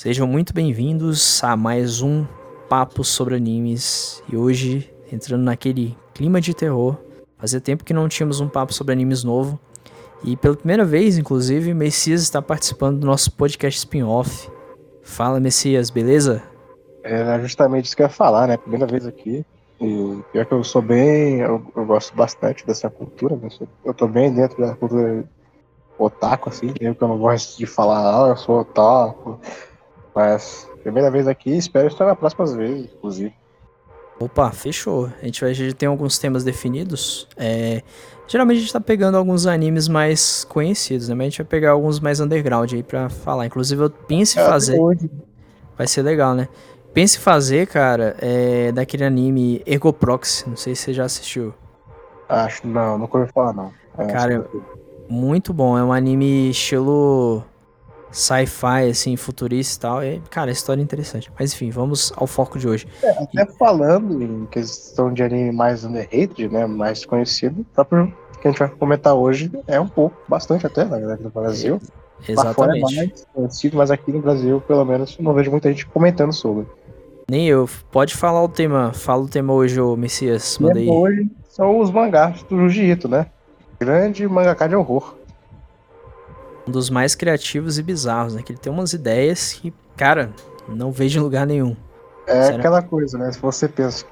Sejam muito bem-vindos a mais um Papo sobre Animes. E hoje, entrando naquele clima de terror, fazia tempo que não tínhamos um papo sobre animes novo. E pela primeira vez, inclusive, Messias está participando do nosso podcast spin-off. Fala, Messias, beleza? É justamente isso que eu ia falar, né? Primeira vez aqui. E pior que eu sou bem. Eu, eu gosto bastante dessa cultura, né? Eu tô bem dentro da cultura otaku, assim, mesmo que eu não gosto de falar, ah, eu sou otaku. Mas, primeira vez aqui, espero estar na próxima vez, inclusive. Opa, fechou. A gente vai tem alguns temas definidos. É, geralmente a gente tá pegando alguns animes mais conhecidos, né? Mas a gente vai pegar alguns mais underground aí pra falar. Inclusive, eu penso em é, fazer. Vai ser legal, né? Pense em fazer, cara, é daquele anime Ergo Proxy. Não sei se você já assistiu. Acho, não, nunca ouvi falar, não. É, cara, muito bom. É um anime estilo sci-fi, assim, futurista e tal. E, cara, história é interessante. Mas enfim, vamos ao foco de hoje. É, até e... falando em questão de anime mais underrated, né? Mais conhecido, tá por que a gente vai comentar hoje é um pouco, bastante até, na verdade, no Brasil. É, exatamente. É mais conhecido, mas aqui no Brasil, pelo menos, não vejo muita gente comentando sobre. Nem eu. Pode falar o tema. Fala o tema hoje, ô Messias. Manda aí. Hoje são os mangás do Jiu-Jitsu, né? Grande mangaka de horror. Um dos mais criativos e bizarros, né? Que ele tem umas ideias que, cara, não vejo em lugar nenhum. É Sério? aquela coisa, né? Se você pensa,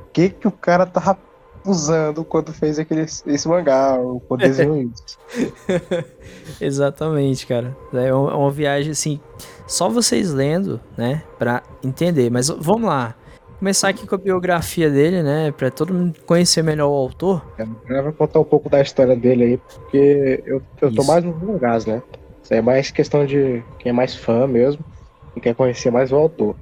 o que que o cara tava usando quando fez aquele, esse mangá, desenhou isso? Exatamente, cara. É é uma viagem, assim, só vocês lendo, né, pra entender. Mas vamos lá começar aqui com a biografia dele, né? Pra todo mundo conhecer melhor o autor. Eu vou contar um pouco da história dele aí, porque eu, eu tô mais nos mangás, né? Isso é mais questão de quem é mais fã mesmo e quer conhecer mais o autor.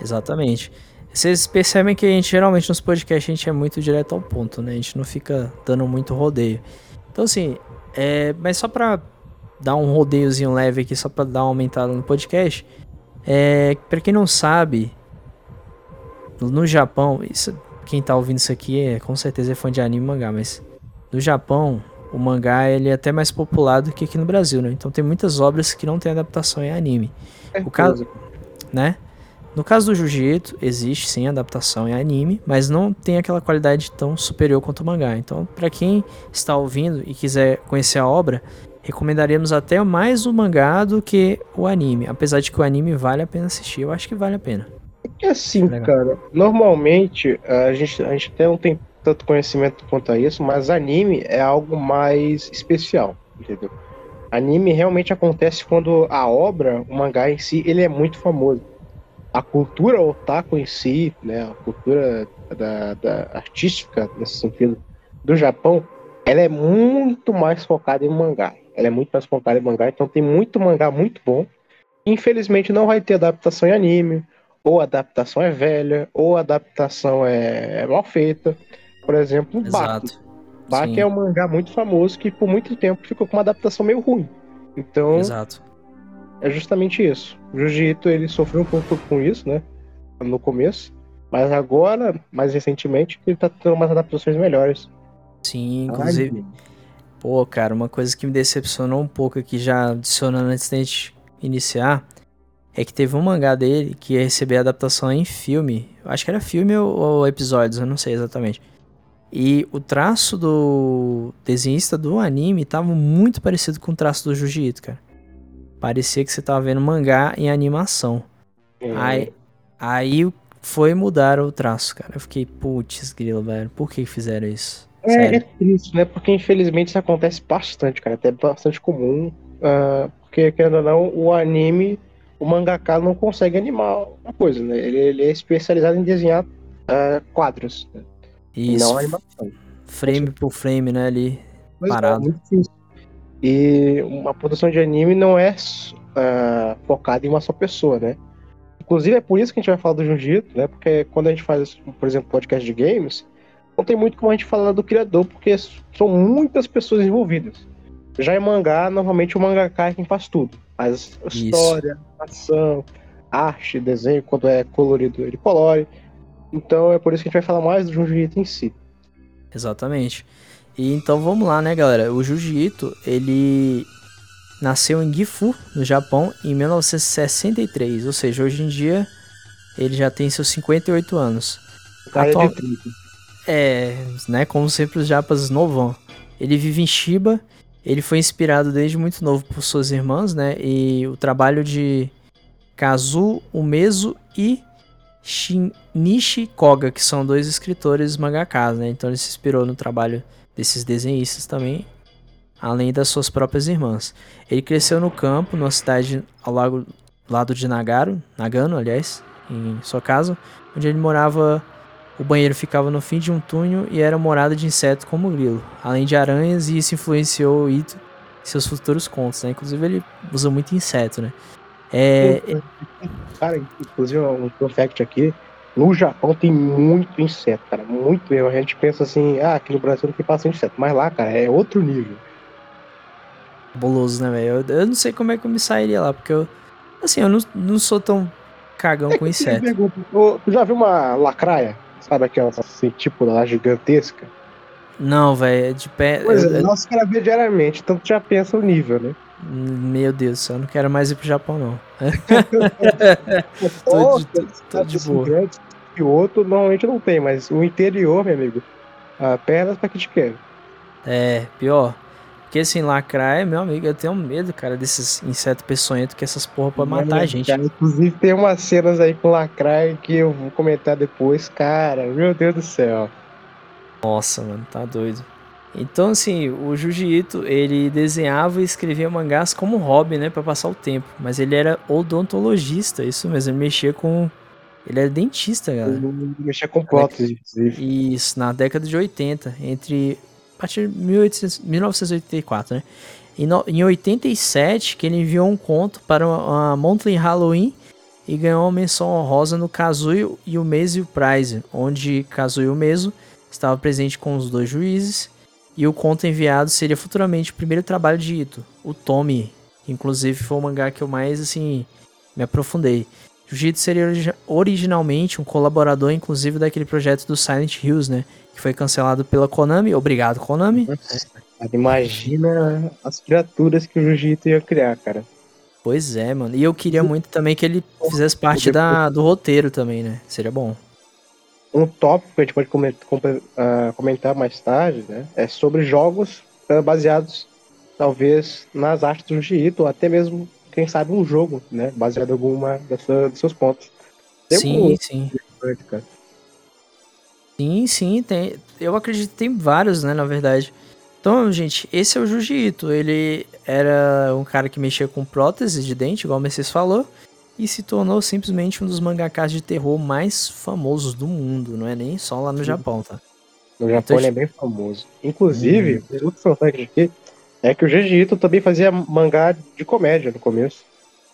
Exatamente. Vocês percebem que a gente geralmente nos podcasts a gente é muito direto ao ponto, né? A gente não fica dando muito rodeio. Então assim, é, mas só pra dar um rodeiozinho leve aqui, só pra dar uma aumentada no podcast, é, pra quem não sabe, no Japão, isso, quem tá ouvindo isso aqui é, com certeza é fã de anime e mangá, mas no Japão o mangá ele é até mais popular do que aqui no Brasil, né? Então tem muitas obras que não tem adaptação em anime. O caso, né? No caso do Jiu-Jitsu, existe sim adaptação em anime, mas não tem aquela qualidade tão superior quanto o mangá. Então, para quem está ouvindo e quiser conhecer a obra, recomendaríamos até mais o mangá do que o anime. Apesar de que o anime vale a pena assistir, eu acho que vale a pena. É assim, cara, normalmente a gente, a gente até não tem tanto conhecimento quanto a isso, mas anime é algo mais especial, entendeu? Anime realmente acontece quando a obra, o mangá em si, ele é muito famoso. A cultura otaku em si, né, a cultura da, da artística, nesse sentido, do Japão, ela é muito mais focada em mangá. Ela é muito mais focada em mangá, então tem muito mangá muito bom. Infelizmente não vai ter adaptação em anime, ou a adaptação é velha, ou a adaptação é, é mal feita. Por exemplo, Baki. Baki é um mangá muito famoso que por muito tempo ficou com uma adaptação meio ruim. Então, Exato. é justamente isso. O Jiu-Jitsu ele sofreu um pouco com isso, né? No começo. Mas agora, mais recentemente, ele tá tendo umas adaptações melhores. Sim, inclusive. Ai, pô, cara, uma coisa que me decepcionou um pouco aqui, já adicionando antes da gente iniciar, é que teve um mangá dele que ia receber adaptação em filme. Acho que era filme ou, ou episódios, eu não sei exatamente. E o traço do desenhista do anime tava muito parecido com o traço do Jiu-Jitsu, cara. Parecia que você tava vendo mangá em animação. Uhum. Aí, aí foi mudar o traço, cara. Eu fiquei, putz, grilo, velho. Por que fizeram isso? É, é, triste, né? Porque infelizmente isso acontece bastante, cara. Até bastante comum. Uh, porque, querendo ou não, o anime o mangaka não consegue animar a coisa, né? Ele, ele é especializado em desenhar uh, quadros. Né? Isso. Não animação. Frame por frame, né? Ali pois é, parado. É, difícil. E uma produção de anime não é uh, focada em uma só pessoa, né? Inclusive é por isso que a gente vai falar do Jiu-Jitsu, né? Porque quando a gente faz, por exemplo, podcast de games, não tem muito como a gente falar do criador, porque são muitas pessoas envolvidas. Já em mangá, normalmente o mangaka é quem faz tudo. Faz história, ação, arte, desenho, quando é colorido ele colore. Então é por isso que a gente vai falar mais do Jiu-Jitsu em si. Exatamente. E então vamos lá, né, galera? O Jiu-Jitsu, ele nasceu em Gifu, no Japão, em 1963. Ou seja, hoje em dia ele já tem seus 58 anos. Atual... É, né? Como sempre os japas novão. Ele vive em Shiba. Ele foi inspirado desde muito novo por suas irmãs, né? E o trabalho de Kazu Umezu e Shinichi Koga, que são dois escritores mangakas, né? Então ele se inspirou no trabalho desses desenhistas também, além das suas próprias irmãs. Ele cresceu no campo, numa cidade ao lago, lado de Nagaro, Nagano, aliás, em sua casa, onde ele morava. O banheiro ficava no fim de um túnel e era morada de insetos como o grilo, além de aranhas, e isso influenciou Ito em seus futuros contos, né? Inclusive ele usa muito inseto, né? É... Cara, inclusive um fact aqui, no Japão tem muito inseto, cara, muito mesmo. A gente pensa assim, ah, aqui no Brasil não tem bastante inseto, mas lá, cara, é outro nível. Boloso, né, velho? Eu, eu, não sei como é que eu me sairia lá, porque eu, assim, eu não, não sou tão cagão é com inseto. Tu já viu uma lacraia? Sabe aquela assim, tipo lá gigantesca? Não, velho, é de pé. Pois é, nossa cara vê diariamente, tu já pensa o nível, né? Meu Deus, eu não quero mais ir pro Japão, não. tô, de, tô, de boa. E o outro normalmente não tem, mas o interior, meu amigo, apenas pra que te quer. É, pior. Porque assim, lacraia, meu amigo, eu tenho medo, cara, desses insetos peçonhentos que essas porra podem matar a gente. Cara, inclusive tem umas cenas aí com lacraia que eu vou comentar depois, cara, meu Deus do céu. Nossa, mano, tá doido. Então, assim, o Jiu-Jitsu, ele desenhava e escrevia mangás como hobby, né, para passar o tempo. Mas ele era odontologista, isso mesmo, ele mexia com... Ele era dentista, galera. Ele mexia com prótese, inclusive. Isso, na década de 80, entre... Partir de 1800, 1984, né? E no, em 87, que ele enviou um conto para a Monthly Halloween e ganhou uma menção honrosa no Kazuyo e o Mesio Prize, onde Kazuyo Meso estava presente com os dois juízes e o conto enviado seria futuramente o primeiro trabalho de Ito, o Tommy. Inclusive foi o mangá que eu mais assim me aprofundei. Jujutsu seria originalmente um colaborador, inclusive, daquele projeto do Silent Hills, né? Que foi cancelado pela Konami. Obrigado, Konami. imagina as criaturas que o Jujutsu ia criar, cara. Pois é, mano. E eu queria muito também que ele fizesse parte da, do roteiro também, né? Seria bom um tópico que a gente pode ah, comentar mais tarde, né, é sobre jogos ah, baseados, talvez, nas artes do Jiu-Jitsu, ou até mesmo, quem sabe, um jogo, né, baseado em alguma dessa, dos seus pontos. Tem sim, um... sim. Sim, sim, tem. Eu acredito que tem vários, né, na verdade. Então, gente, esse é o Jiu-Jitsu. Ele era um cara que mexia com prótese de dente, igual o Messias falou e se tornou simplesmente um dos mangakas de terror mais famosos do mundo, não é nem só lá no. Japão, tá? No Japão então, ele é bem famoso. Inclusive, hum. outro fun fact aqui é que o Jiu-Jitsu também fazia mangá de comédia no começo.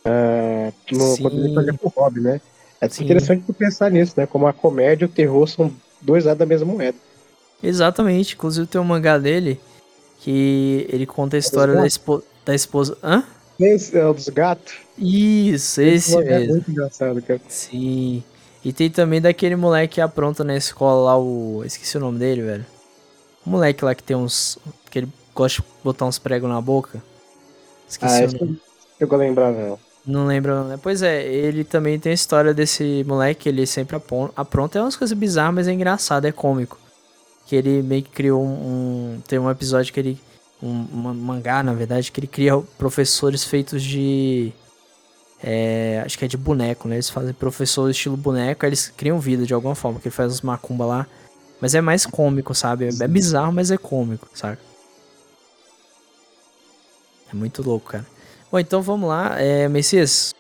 Uh, no, quando ele fazia por hobby, né? É Sim. interessante tu pensar nisso, né? Como a comédia e o terror são dois lados da mesma moeda. Exatamente. Inclusive tem um mangá dele que ele conta a história da, espo da esposa. Hã? Esse é o dos gatos? Isso, esse, esse mesmo. É muito engraçado, cara. Sim. E tem também daquele moleque que apronta na escola lá, o. Esqueci o nome dele, velho. O moleque lá que tem uns. que ele gosta de botar uns pregos na boca. Esqueci ah, o nome. Eu vou lembrar, não. Não lembro, né? Pois é, ele também tem a história desse moleque, ele sempre apronta. É umas coisas bizarras, mas é engraçado, é cômico. Que ele meio que criou um. um tem um episódio que ele um, um mangá, na verdade, que ele cria professores feitos de. É, acho que é de boneco, né? Eles fazem professor estilo boneco, aí eles criam vida de alguma forma, que ele faz uns macumba lá. Mas é mais cômico, sabe? É, é bizarro, mas é cômico, sabe? É muito louco, cara. Bom, então vamos lá. É, Messias,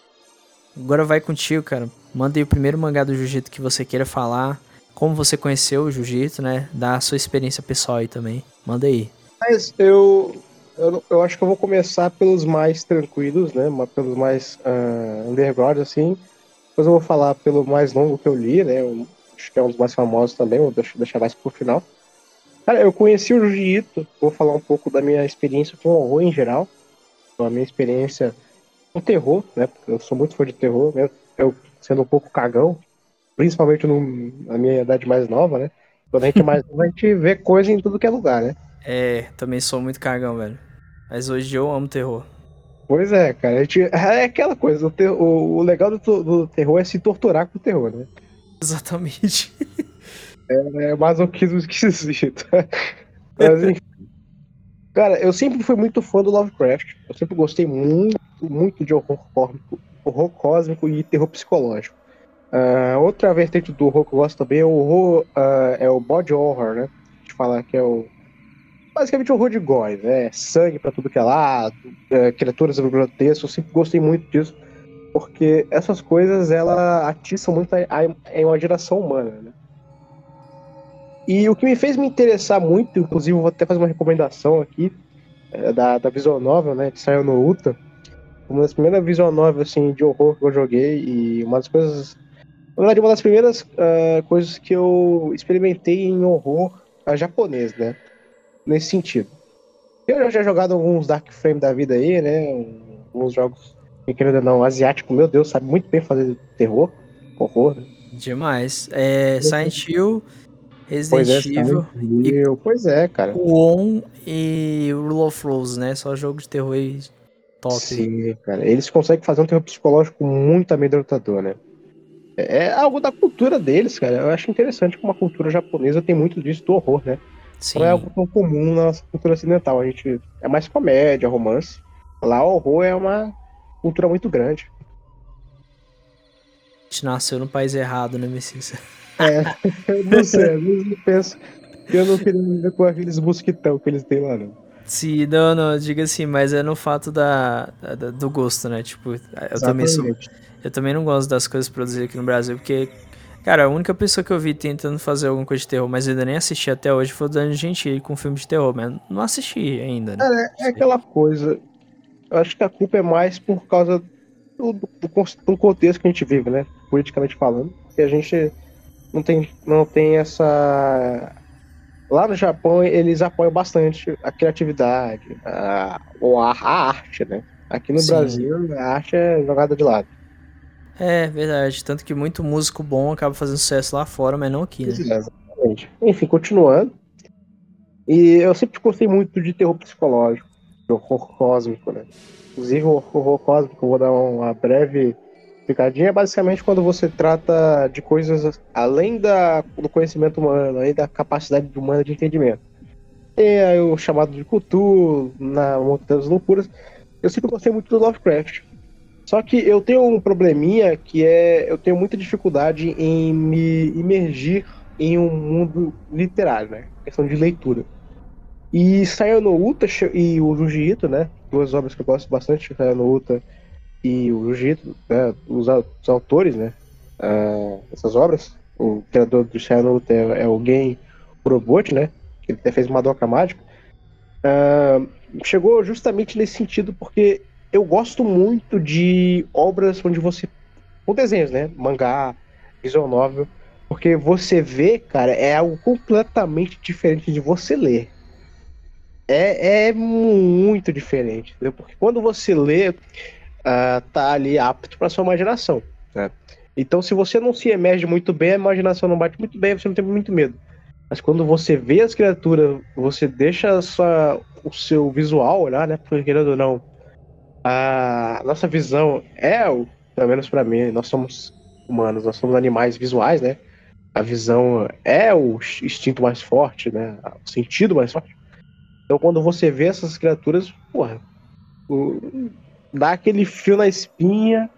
agora vai contigo, cara. Manda aí o primeiro mangá do Jiu-Jitsu que você queira falar. Como você conheceu o Jiu-Jitsu, né? Dá a sua experiência pessoal aí também. Manda aí. Mas eu, eu, eu, acho que eu vou começar pelos mais tranquilos, né? Pelos mais uh, underground, assim. Depois eu vou falar pelo mais longo que eu li, né? Eu, acho que é um dos mais famosos também, vou deixar mais pro final. Cara, eu conheci o Jiu-Jitsu, vou falar um pouco da minha experiência com o horror em geral. A minha experiência com terror, né? Porque eu sou muito fã de terror, né? Eu sendo um pouco cagão, principalmente no, na minha idade mais nova, né? Quando a gente é mais nova, a gente vê coisa em tudo que é lugar, né? É, também sou muito cagão, velho. Mas hoje eu amo terror. Pois é, cara. A gente, é aquela coisa, o, ter, o, o legal do, do, terror é se torturar com o terror, né? Exatamente. É, é masoquismo esquisito. Mas enfim. Cara, eu sempre fui muito fã do Lovecraft. Eu sempre gostei muito, muito de horror cósmico, horror cósmico e terror psicológico. Uh, outra vertente do horror que eu gosto também é o horror, uh, é o body horror, né? A gente fala que é o basicamente horror de gore, né? Sangue para tudo que é lado, é, criaturas grotescas. Eu sempre gostei muito disso, porque essas coisas ela atiçam muito a, a, a imaginação humana, né? E o que me fez me interessar muito, inclusive vou até fazer uma recomendação aqui, é, da, da Visual Novel, né, que saiu no UTA. Uma das primeiras Visual Novel, assim, de horror que eu joguei e uma das coisas... Na verdade, uma das primeiras uh, coisas que eu experimentei em horror uh, japonês, né, nesse sentido. Eu já tinha jogado alguns Dark Frame da vida aí, né, alguns jogos, querendo ou não, asiático, meu Deus, sabe muito bem fazer terror, horror, né? Demais. É, Silent Hill Resident pois é, Evil. E pois é, cara. On e Rule of Rose, né? Só jogo de terror aí top. Sim, cara. Eles conseguem fazer um terror psicológico muito amedrontador, né? É, é algo da cultura deles, cara. Eu acho interessante como a cultura japonesa tem muito disso do horror, né? Sim. Não é algo tão comum na nossa cultura ocidental. A gente é mais comédia, romance. Lá o horror é uma cultura muito grande. A gente nasceu no país errado, né, Messias? É, não sei, às vezes eu penso que eu não queria viver com aqueles mosquitão que eles têm lá, não. Sim, não, não, diga assim, mas é no fato da, da do gosto, né? Tipo, eu também sou, eu também não gosto das coisas produzidas aqui no Brasil, porque, cara, a única pessoa que eu vi tentando fazer alguma coisa de terror, mas ainda nem assisti até hoje, foi o Dani Gentili com filme de terror, mas não assisti ainda, né? É, é aquela coisa, eu acho que a culpa é mais por causa do, do, do contexto que a gente vive, né? Politicamente falando, que a gente não tem, não tem essa. Lá no Japão, eles apoiam bastante a criatividade, a, a, a arte, né? Aqui no Sim. Brasil, a arte é jogada de lado. É, verdade. Tanto que muito músico bom acaba fazendo sucesso lá fora, mas não aqui, né? É, exatamente. Enfim, continuando. E eu sempre gostei muito de terror psicológico, de horror cósmico, né? Inclusive, o horror cósmico, vou dar uma breve É basicamente quando você trata de coisas além da, do conhecimento humano, além da capacidade humana de entendimento. Tem aí o chamado de Cthulhu, na Montanha das Loucuras. Eu sempre gostei muito do Lovecraft. Só que eu tenho um probleminha que é eu tenho muita dificuldade em me imergir em um mundo literário, né? Questão de leitura. E Sayo no Uta e o Junji Ito, né? Duas obras que eu gosto bastante, Sayo no Uta e o Jiu-Jitsu, né, os, os, autores, né, uh, dessas obras, o criador do Shadow é, é o Gen Urobot, né, que ele até fez uma doca mágica, uh, chegou justamente nesse sentido porque eu gosto muito de obras onde você, com desenhos, né, mangá, visual novel, porque você vê, cara, é algo completamente diferente de você ler. É, é muito diferente, entendeu? Porque quando você lê, uh, tá ali apto para sua imaginação. Né? Então, se você não se emerge muito bem, a imaginação não bate muito bem, você não tem muito medo. Mas quando você vê as criaturas, você deixa sua, o seu visual olhar, né? Porque querendo ou não, a nossa visão é, pelo menos para mim, nós somos humanos, nós somos animais visuais, né? A visão é o instinto mais forte, né? O sentido mais forte. Então, quando você vê essas criaturas, porra, dá aquele fio na espinha,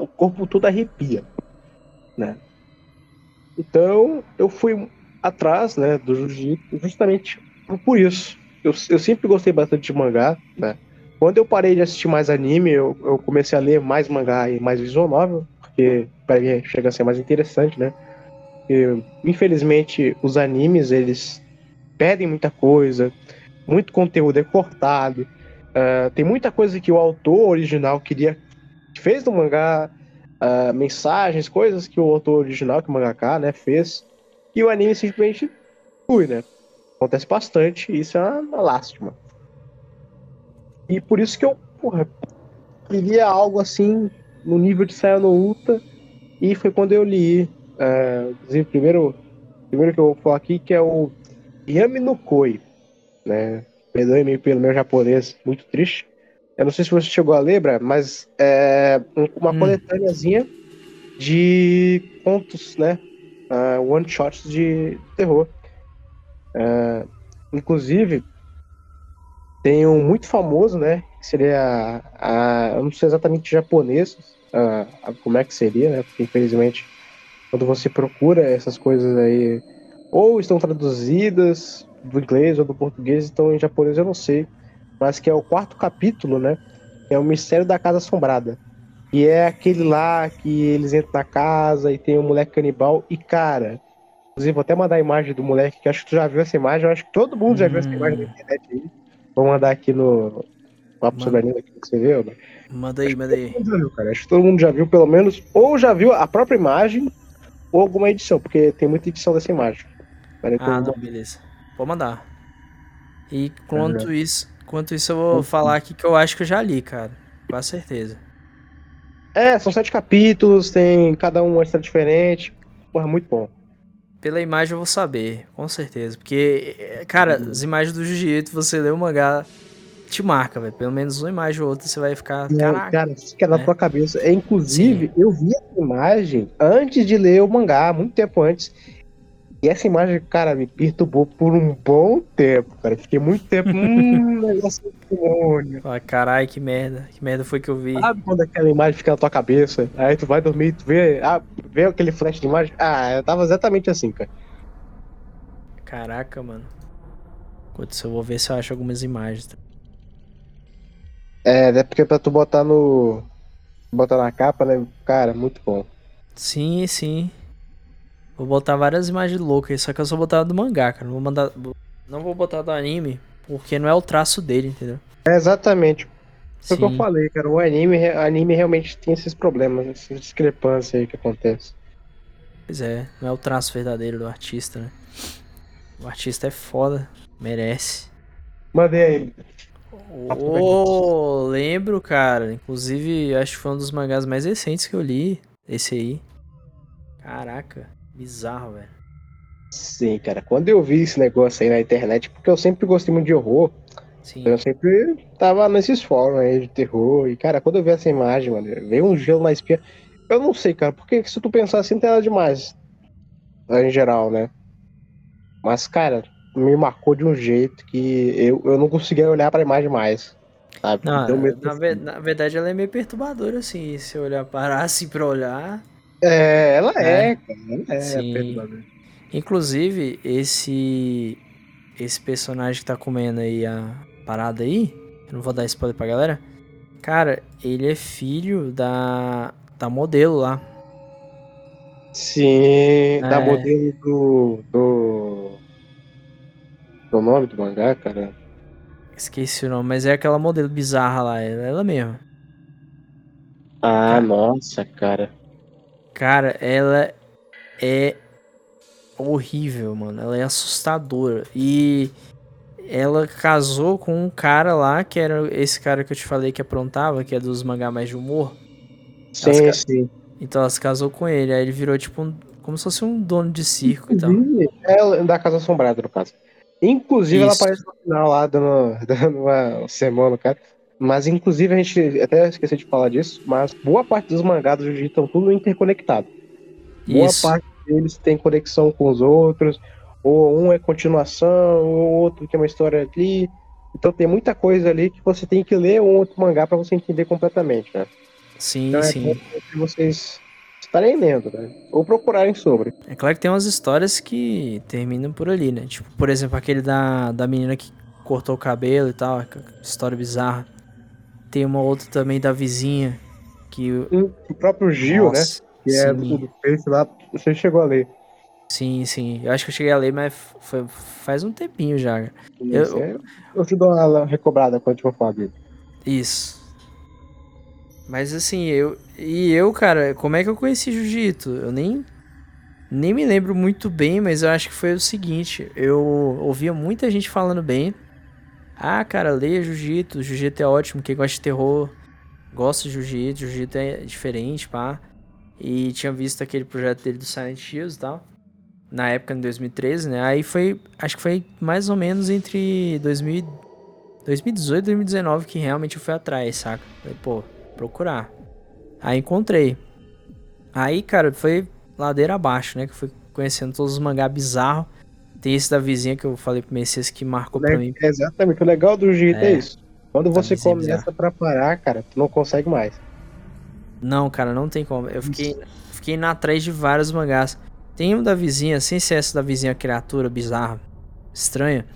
o corpo todo arrepia, né? Então eu fui atrás, né, do jiu-jitsu justamente por isso. Eu, eu sempre gostei bastante de mangá, né? Quando eu parei de assistir mais anime, eu, eu comecei a ler mais mangá e mais visual novel, porque para mim chega a ser mais interessante, né? Infelizmente, os animes, eles perdem muita coisa, muito conteúdo é cortado, Uh, tem muita coisa que o autor original queria. fez no mangá, uh, mensagens, coisas que o autor original, que o mangaka, né, fez. E o anime simplesmente fui, né? Acontece bastante, e isso é uma, uma lástima. E por isso que eu, porra, queria algo assim no nível de Saia no Ulta. E foi quando eu li. Uh, primeiro, primeiro que eu vou falar aqui, que é o Yami no Koi, né? Perdoe-me pelo meu japonês muito triste. Eu não sei se você chegou a ler, Bra, mas é uma hum. coletâneazinha de contos, né? Uh, one shots de terror. Uh, inclusive, tem um muito famoso, né? Que seria. A, eu não sei exatamente japonês, uh, como é que seria, né? Porque infelizmente, quando você procura essas coisas aí, ou estão traduzidas do inglês ou do português, então em japonês eu não sei. Mas que é o quarto capítulo, né? É o Mistério da Casa Assombrada. E é aquele lá que eles entram na casa e tem um moleque canibal. E, cara, inclusive, vou até mandar a imagem do moleque, que acho que tu já viu essa imagem. Eu acho que todo mundo já viu essa hum. imagem na internet aí. Vou mandar aqui no Papo sobre a Língua que você viu. Né? Manda aí, manda aí. Viu, cara. Acho que todo mundo já viu, pelo menos, ou já viu a própria imagem, ou alguma edição, porque tem muita edição dessa imagem. Ah, não, beleza. Vou mandar. E quanto isso, quanto isso eu vou falar aqui que eu acho que eu já li, cara. Com certeza. É, são sete capítulos, tem cada um uma história diferente. Porra, muito bom. Pela imagem eu vou saber, com certeza. Porque, cara, uhum. as imagens do Jiu-Jitsu, você lê o mangá, te marca, velho. Pelo menos uma imagem ou outra você vai ficar. Caraca, cara, fica na né? tua cabeça. É, inclusive, Sim. eu vi essa imagem antes de ler o mangá, muito tempo antes. E essa imagem, cara, me perturbou por um bom tempo, cara. Fiquei muito tempo. hum, negócio demônio. Ah, caralho, que merda. Que merda foi que eu vi. Sabe quando aquela imagem fica na tua cabeça? Aí tu vai dormir e tu vê, ah, vê aquele flash de imagem? Ah, eu tava exatamente assim, cara. Caraca, mano. Enquanto eu vou ver se eu acho algumas imagens. É, é porque pra tu botar no. Botar na capa, né? Cara, muito bom. Sim, sim. Vou botar várias imagens loucas, só que eu só vou botar do mangá, cara. Não vou mandar. Não vou botar do anime, porque não é o traço dele, entendeu? É exatamente. Foi o que eu falei, cara. O anime, anime realmente tem esses problemas, essas discrepâncias aí que acontecem. Pois é, não é o traço verdadeiro do artista, né? O artista é foda, merece. Mandei aí. Oh, lembro, cara. Inclusive, acho que foi um dos mangás mais recentes que eu li. Esse aí. Caraca. Bizarro, velho. Sim, cara. Quando eu vi esse negócio aí na internet, porque eu sempre gostei muito de horror, Sim. eu sempre tava nesses fóruns aí de terror. E, cara, quando eu vi essa imagem, mano, veio um gelo na espinha. Eu não sei, cara, porque se tu pensar assim, não tem nada demais. Em geral, né? Mas, cara, me marcou de um jeito que eu, eu não conseguia olhar pra imagem mais. Sabe? Não, na, ver, na, verdade, ela é meio perturbadora, assim. Se eu olhar, parar assim pra olhar. É, ela é, é cara. Ela é Sim. Inclusive, esse esse personagem que tá comendo aí a parada aí, eu não vou dar spoiler pra galera. Cara, ele é filho da da modelo lá. Sim, é. da modelo do do o nome do mangá, cara? Esqueci o nome, mas é aquela modelo bizarra lá, ela, ela mesma. Ah, cara. nossa, cara. Cara, ela é horrível, mano. Ela é assustadora. E ela casou com um cara lá, que era esse cara que eu te falei que aprontava, que é dos mangá mais de humor. Sim, sim. Então ela se casou com ele. Aí ele virou tipo um. Como se fosse um dono de circo e tal. É da Casa Assombrada, no caso. Inclusive, Isso. ela aparece no final lá, dando, dando uma semana, cara. Mas, inclusive, a gente até esqueceu de falar disso, mas boa parte dos mangás do Jiu-Jitsu estão tudo interconectado. Boa Isso. parte deles tem conexão com os outros, ou um é continuação, ou outro tem uma história ali. Então tem muita coisa ali que você tem que ler um outro mangá para você entender completamente, né? Sim, então, é sim. É vocês estarem lendo, né? Ou procurarem sobre. É claro que tem umas histórias que terminam por ali, né? Tipo, por exemplo, aquele da, da menina que cortou o cabelo e tal, história bizarra. Tem uma outra também da vizinha. Que... O próprio Gil, né? Nossa, né? Que sim. é do Face lá. Você chegou a ler. Sim, sim. Eu acho que eu cheguei a ler, mas foi, faz um tempinho já. Eu, é, eu te dou uma recobrada quando eu for falar dele. Isso. Mas assim, eu. E eu, cara, como é que eu conheci Jiu-Jitsu? Eu nem. Nem me lembro muito bem, mas eu acho que foi o seguinte: eu ouvia muita gente falando bem ah, cara, leia Jiu-Jitsu, Jiu-Jitsu é ótimo, quem gosta de terror gosta de Jiu-Jitsu, Jiu-Jitsu é diferente, pá. E tinha visto aquele projeto dele do Silent Hills e tal. Na época, em 2013, né? Aí foi, acho que foi mais ou menos entre 2000, 2018, 2019 que realmente eu fui atrás, saca? Falei, pô, procurar. Aí encontrei. Aí, cara, foi ladeira abaixo, né? Que fui conhecendo todos os mangá bizarros. Tem esse da vizinha que eu falei pro Messias que marcou pra mim. Exatamente, o legal do jeito é, é isso. Quando você começa bizarro. pra parar, cara, tu não consegue mais. Não, cara, não tem como. Eu fiquei, fiquei na atrás de vários mangás. Tem um da vizinha, sem ser essa da vizinha criatura bizarra, estranha.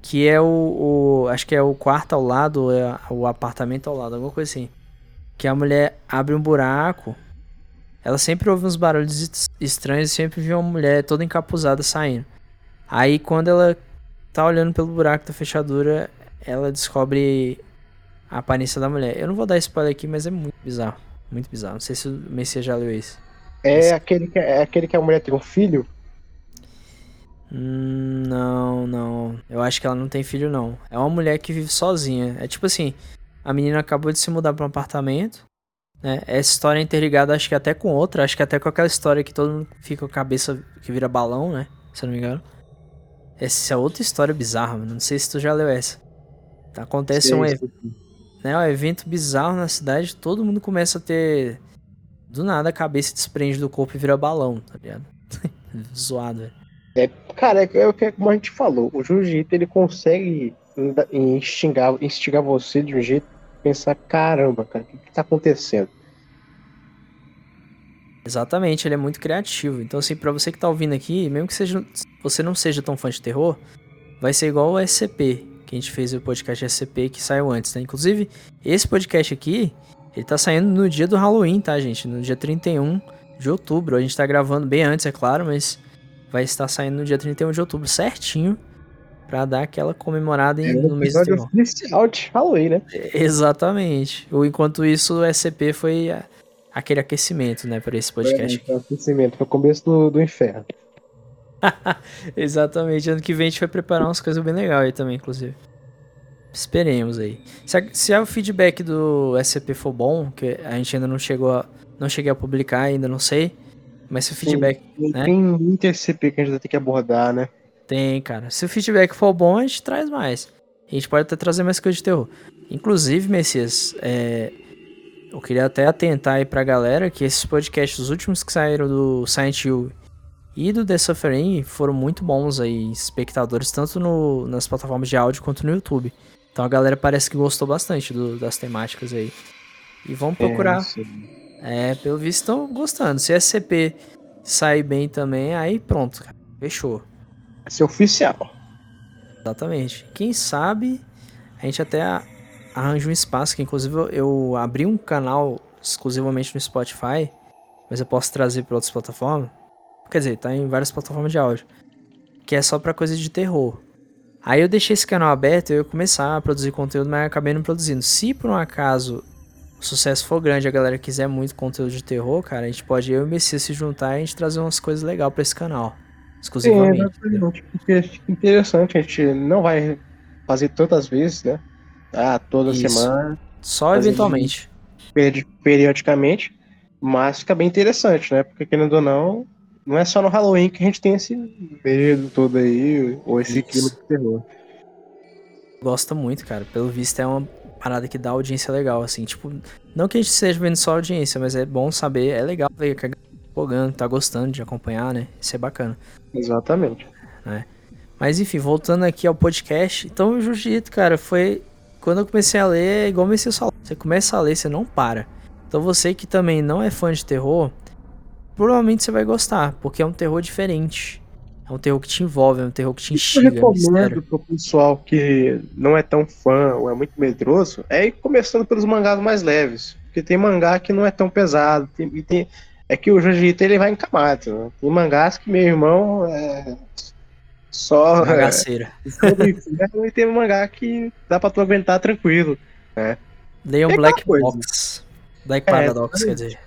Que é o, o, Acho que é o quarto ao lado, é o apartamento ao lado, alguma coisa assim. Que a mulher abre um buraco. Ela sempre ouve uns barulhos estranhos e sempre vê uma mulher toda encapuzada saindo. Aí quando ela tá olhando pelo buraco da fechadura, ela descobre a aparência da mulher. Eu não vou dar spoiler aqui, mas é muito bizarro. Muito bizarro. Não sei se o Messias já leu esse. É, esse... Aquele, que, é aquele que a mulher tem um filho? Hum, não, não. Eu acho que ela não tem filho, não. É uma mulher que vive sozinha. É tipo assim: a menina acabou de se mudar para um apartamento. Né? Essa história é interligada, acho que até com outra. Acho que até com aquela história que todo mundo fica com a cabeça que vira balão, né? Se eu não me engano. Essa é outra história bizarra, mano. Não sei se tu já leu essa. Acontece Sim, um, né, um evento bizarro na cidade, todo mundo começa a ter. Do nada a cabeça desprende do corpo e vira balão, tá ligado? Zoado, velho. É, cara, é, é o que como a gente falou, o jiu-jitsu ele consegue instigar, instigar você de um jeito pensar, caramba, cara, o que, que tá acontecendo? Exatamente, ele é muito criativo. Então, assim, para você que tá ouvindo aqui, mesmo que seja, você não seja tão fã de terror, vai ser igual o SCP, que a gente fez o podcast SCP que saiu antes, né? Inclusive, esse podcast aqui, ele tá saindo no dia do Halloween, tá, gente? No dia 31 de outubro. A gente tá gravando bem antes, é claro, mas vai estar saindo no dia 31 de outubro, certinho, para dar aquela comemorada em, é, no mês do terror. oficial de Halloween, né? Exatamente. Ou enquanto isso, o SCP foi aquele aquecimento, né, para esse podcast. É, aquecimento, foi o começo do, do inferno. Exatamente. Ano que vem a gente vai preparar umas coisas bem legais aí também, inclusive. Esperemos aí. Se, se o feedback do SCP for bom, que a gente ainda não chegou a, não cheguei a publicar, ainda não sei. Mas se o feedback. Tem, né? tem muito SCP que a gente vai ter que abordar, né? Tem, cara. Se o feedback for bom, a gente traz mais. A gente pode até trazer mais coisa de terror. Inclusive, Messias, é, eu queria até atentar aí pra galera que esses podcasts, os últimos que saíram do Silent Hill e do The Suffering, foram muito bons aí, espectadores, tanto no, nas plataformas de áudio quanto no YouTube. Então a galera parece que gostou bastante do, das temáticas aí. E vamos procurar. É, é pelo visto estão gostando. Se SCP sair bem também, aí pronto, cara. Fechou. Vai ser oficial. Exatamente. Quem sabe a gente até arranja um espaço, que inclusive eu abri um canal exclusivamente no Spotify, mas eu posso trazer para outras plataformas. Quer dizer, tá em várias plataformas de áudio. Que é só pra coisa de terror. Aí eu deixei esse canal aberto e eu ia começar a produzir conteúdo, mas acabei não produzindo. Se por um acaso o sucesso for grande e a galera quiser muito conteúdo de terror, cara, a gente pode eu e o Messias se juntar e a gente trazer umas coisas legais para esse canal. Exclusivamente. É, porque interessante, a gente não vai fazer tantas vezes, né? Ah, toda Isso. semana. Só eventualmente. Periodicamente. Mas fica bem interessante, né? Porque querendo ou não, não é só no Halloween que a gente tem esse medo todo aí, ou esse Isso. clima de terror. Gosta muito, cara. Pelo visto é uma parada que dá audiência legal, assim. Tipo, não que a gente esteja vendo só audiência, mas é bom saber, é legal ver que a empolgando, tá gostando de acompanhar, né? Isso é bacana. Exatamente. Né? Mas enfim, voltando aqui ao podcast. Então o Jiu-Jitsu, cara, foi quando eu comecei a ler, é igual o Messias falou, você começa a ler, você não para. Então você que também não é fã de terror, provavelmente você vai gostar, porque é um terror diferente. É um terror que te envolve, é um terror que te instiga. Eu recomendo pro pessoal que não é tão fã ou é muito medroso, é ir começando pelos mangás mais leves. Porque tem mangá que não é tão pesado. Tem, tem é que o Jiu-Jitsu ele vai em camadas. Né? Tem mangás que meu irmão é, só. Bagaceira. É, e tem mangá que dá pra tu aguentar tranquilo. Né? É Black Box. Black é, Paradox, quer dizer.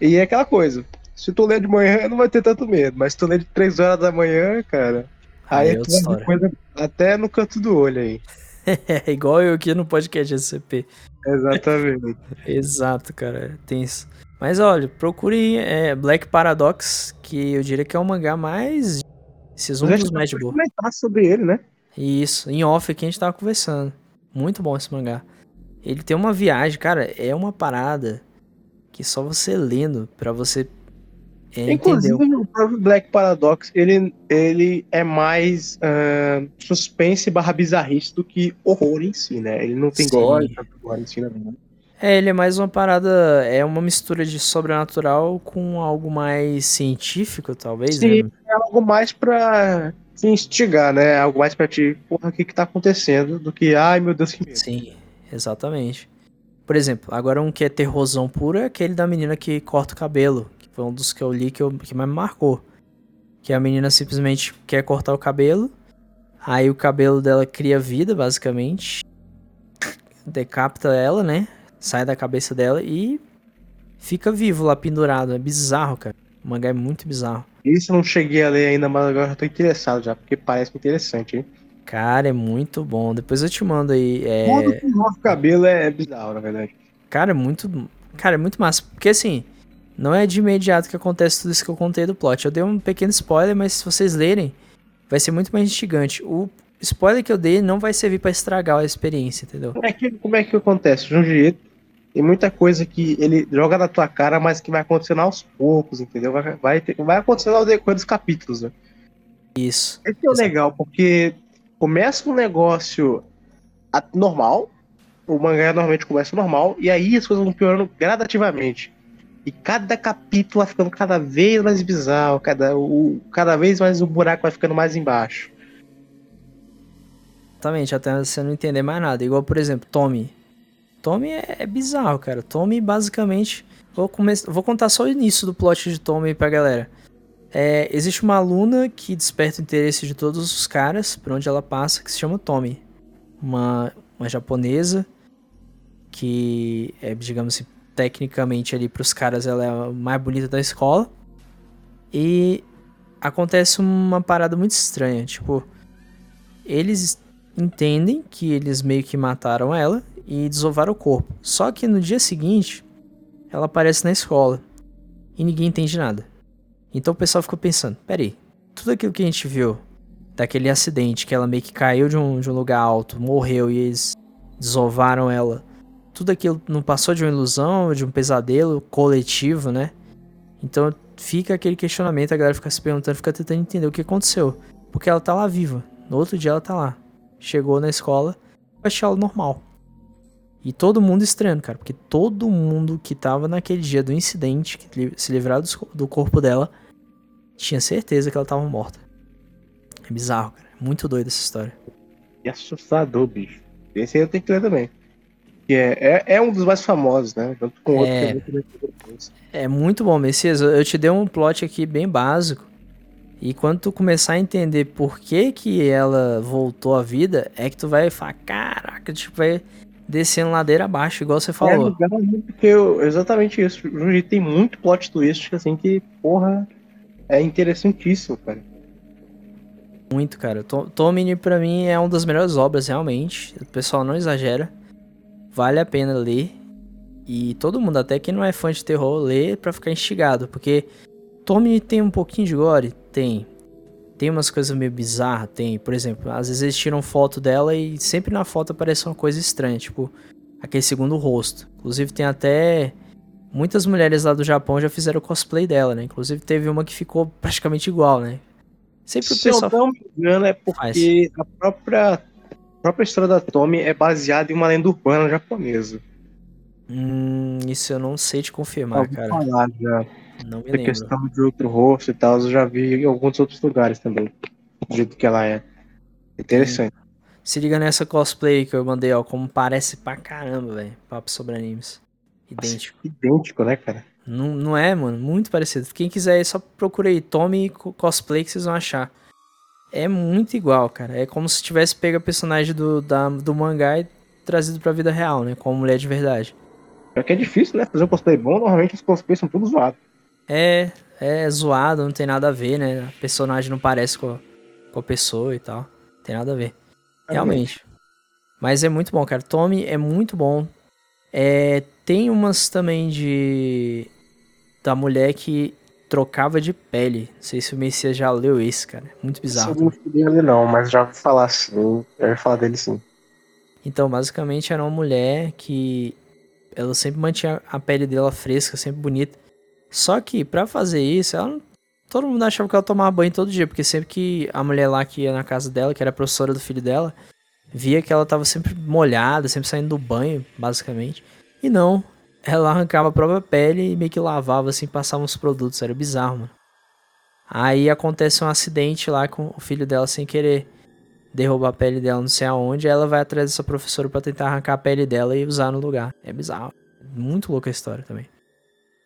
E é aquela coisa. Se tu ler de manhã, não vai ter tanto medo. Mas se tu ler de 3 horas da manhã, cara. Aí, aí é tu coisa até no canto do olho aí. É igual eu aqui no podcast SCP. Exatamente. Exato, cara. Tem isso. Mas olha, procure é, Black Paradox, que eu diria que é o mangá mais esses um dos mais de boa. comentar sobre ele, né? Isso, em off aqui a gente tava conversando. Muito bom esse mangá. Ele tem uma viagem, cara, é uma parada que só você lendo para você é, Inclusive, entendeu? o próprio Black Paradox, ele, ele é mais uh, suspense barra bizarrice do que horror em si, né? Ele não tem gore, gore em si, na verdade. É, ele é mais uma parada, é uma mistura de sobrenatural com algo mais científico, talvez, Sim, né? é algo mais pra te instigar, né? Algo mais pra te, porra, o que que tá acontecendo, do que, ai meu Deus, que medo. Sim, exatamente. Por exemplo, agora um que é terrorzão puro é aquele da menina que corta o cabelo, que foi um dos que eu li que, eu, que mais me marcou. Que a menina simplesmente quer cortar o cabelo, aí o cabelo dela cria vida, basicamente, decapita ela, né? sai da cabeça dela e fica vivo lá pendurado. É bizarro, cara. O mangá é muito bizarro. Isso eu não cheguei a ler ainda, mas agora já tô interessado já, porque parece interessante, hein? Cara, é muito bom. Depois eu te mando aí. É... Todo o cabelo é bizarro, na verdade. Cara, é muito. Cara, é muito massa. Porque assim, não é de imediato que acontece tudo isso que eu contei do plot. Eu dei um pequeno spoiler, mas se vocês lerem, vai ser muito mais instigante. O spoiler que eu dei não vai servir para estragar a experiência, entendeu? Como é que, como é que acontece? Junji tem muita coisa que ele joga na tua cara, mas que vai acontecendo aos poucos, entendeu? Vai, vai, vai acontecendo ao decorrer dos capítulos, né? Isso. Esse é o legal, porque começa um negócio normal, o mangá normalmente começa normal, e aí as coisas vão piorando gradativamente. E cada capítulo vai ficando cada vez mais bizarro, cada, o, cada vez mais o buraco vai ficando mais embaixo. Exatamente, até você não entender mais nada. Igual, por exemplo, Tommy. Tommy é, é bizarro, cara. Tommy, basicamente. Vou, vou contar só o início do plot de Tommy pra galera. É, existe uma aluna que desperta o interesse de todos os caras por onde ela passa, que se chama Tommy. Uma, uma japonesa que é, digamos assim, tecnicamente ali pros caras ela é a mais bonita da escola. E acontece uma parada muito estranha, tipo, eles entendem que eles meio que mataram ela e desovar o corpo. Só que no dia seguinte, ela aparece na escola e ninguém entende nada. Então o pessoal ficou pensando: peraí, tudo aquilo que a gente viu daquele acidente que ela meio que caiu de um, de um lugar alto, morreu e eles desovaram ela, tudo aquilo não passou de uma ilusão, de um pesadelo coletivo, né? Então fica aquele questionamento, a galera fica se perguntando, fica tentando entender o que aconteceu. Porque ela tá lá viva. No outro dia ela tá lá. Chegou na escola, achei ela normal. E todo mundo estranhando, cara, porque todo mundo que tava naquele dia do incidente, que se livraram do corpo dela, tinha certeza que ela tava morta. É bizarro, cara. É muito doido essa história. E assustador, bicho. Esse aí eu tenho que ler também. Que é, é, é um dos mais famosos, né? Tanto com outro é, é muito bom, Messias. Eu te dei um plot aqui bem básico. E quando tu começar a entender por que que ela voltou à vida, é que tu vai falar, caraca, tipo, vai descendo ladeira abaixo, igual você falou. É porque eu, exatamente isso. Jiu tem muito plot twist, assim, que, porra, é interessantíssimo, cara. Muito, cara. Tomini, pra mim, é uma das melhores obras, realmente. O pessoal não exagera. Vale a pena ler. E todo mundo, até quem não é fã de terror, lê pra ficar instigado. Porque Tomini tem um pouquinho de gore? Tem. Tem umas coisas meio bizarras, tem. Por exemplo, às vezes eles tiram foto dela e sempre na foto aparece uma coisa estranha, tipo aquele segundo rosto. Inclusive tem até muitas mulheres lá do Japão já fizeram cosplay dela, né? Inclusive teve uma que ficou praticamente igual, né? Sempre o pessoal. Se eu não me engano, é porque faz. a própria, a própria história da Tommy é baseada em uma lenda urbana japonesa. Hum, isso eu não sei te confirmar, cara. Falar já. Não me lembro. questão de outro rosto e tal, eu já vi em alguns outros lugares também. Do jeito que ela é. Interessante. Se liga nessa cosplay que eu mandei, ó, como parece pra caramba, velho. Papo sobre animes. Idêntico. Nossa, idêntico, né, cara? Não, não é, mano? Muito parecido. Quem quiser, só procura aí, tome cosplay que vocês vão achar. É muito igual, cara. É como se tivesse pego a personagem do, da, do mangá e trazido pra vida real, né? Como mulher de verdade. É que é difícil, né? Fazer um cosplay bom, normalmente os cosplays são todos zoados. É, é zoado, não tem nada a ver, né? A personagem não parece com a, com a pessoa e tal. Não tem nada a ver. Realmente. Mas é muito bom, cara. Tommy é muito bom. É, tem umas também de. Da mulher que trocava de pele. Não sei se o Messias já leu esse, cara. Muito bizarro. Eu não cheguei ler não, mas já ouvi falar assim. Já ouvi falar dele sim. Então, basicamente, era uma mulher que ela sempre mantinha a pele dela fresca, sempre bonita. Só que, para fazer isso, ela todo mundo achava que ela tomava banho todo dia, porque sempre que a mulher lá que ia na casa dela, que era professora do filho dela, via que ela tava sempre molhada, sempre saindo do banho, basicamente. E não, ela arrancava a própria pele e meio que lavava assim, passava uns produtos, era bizarro, mano. Aí acontece um acidente lá com o filho dela sem querer derrubar a pele dela não sei aonde, ela vai atrás dessa professora para tentar arrancar a pele dela e usar no lugar. É bizarro. Muito louca a história também.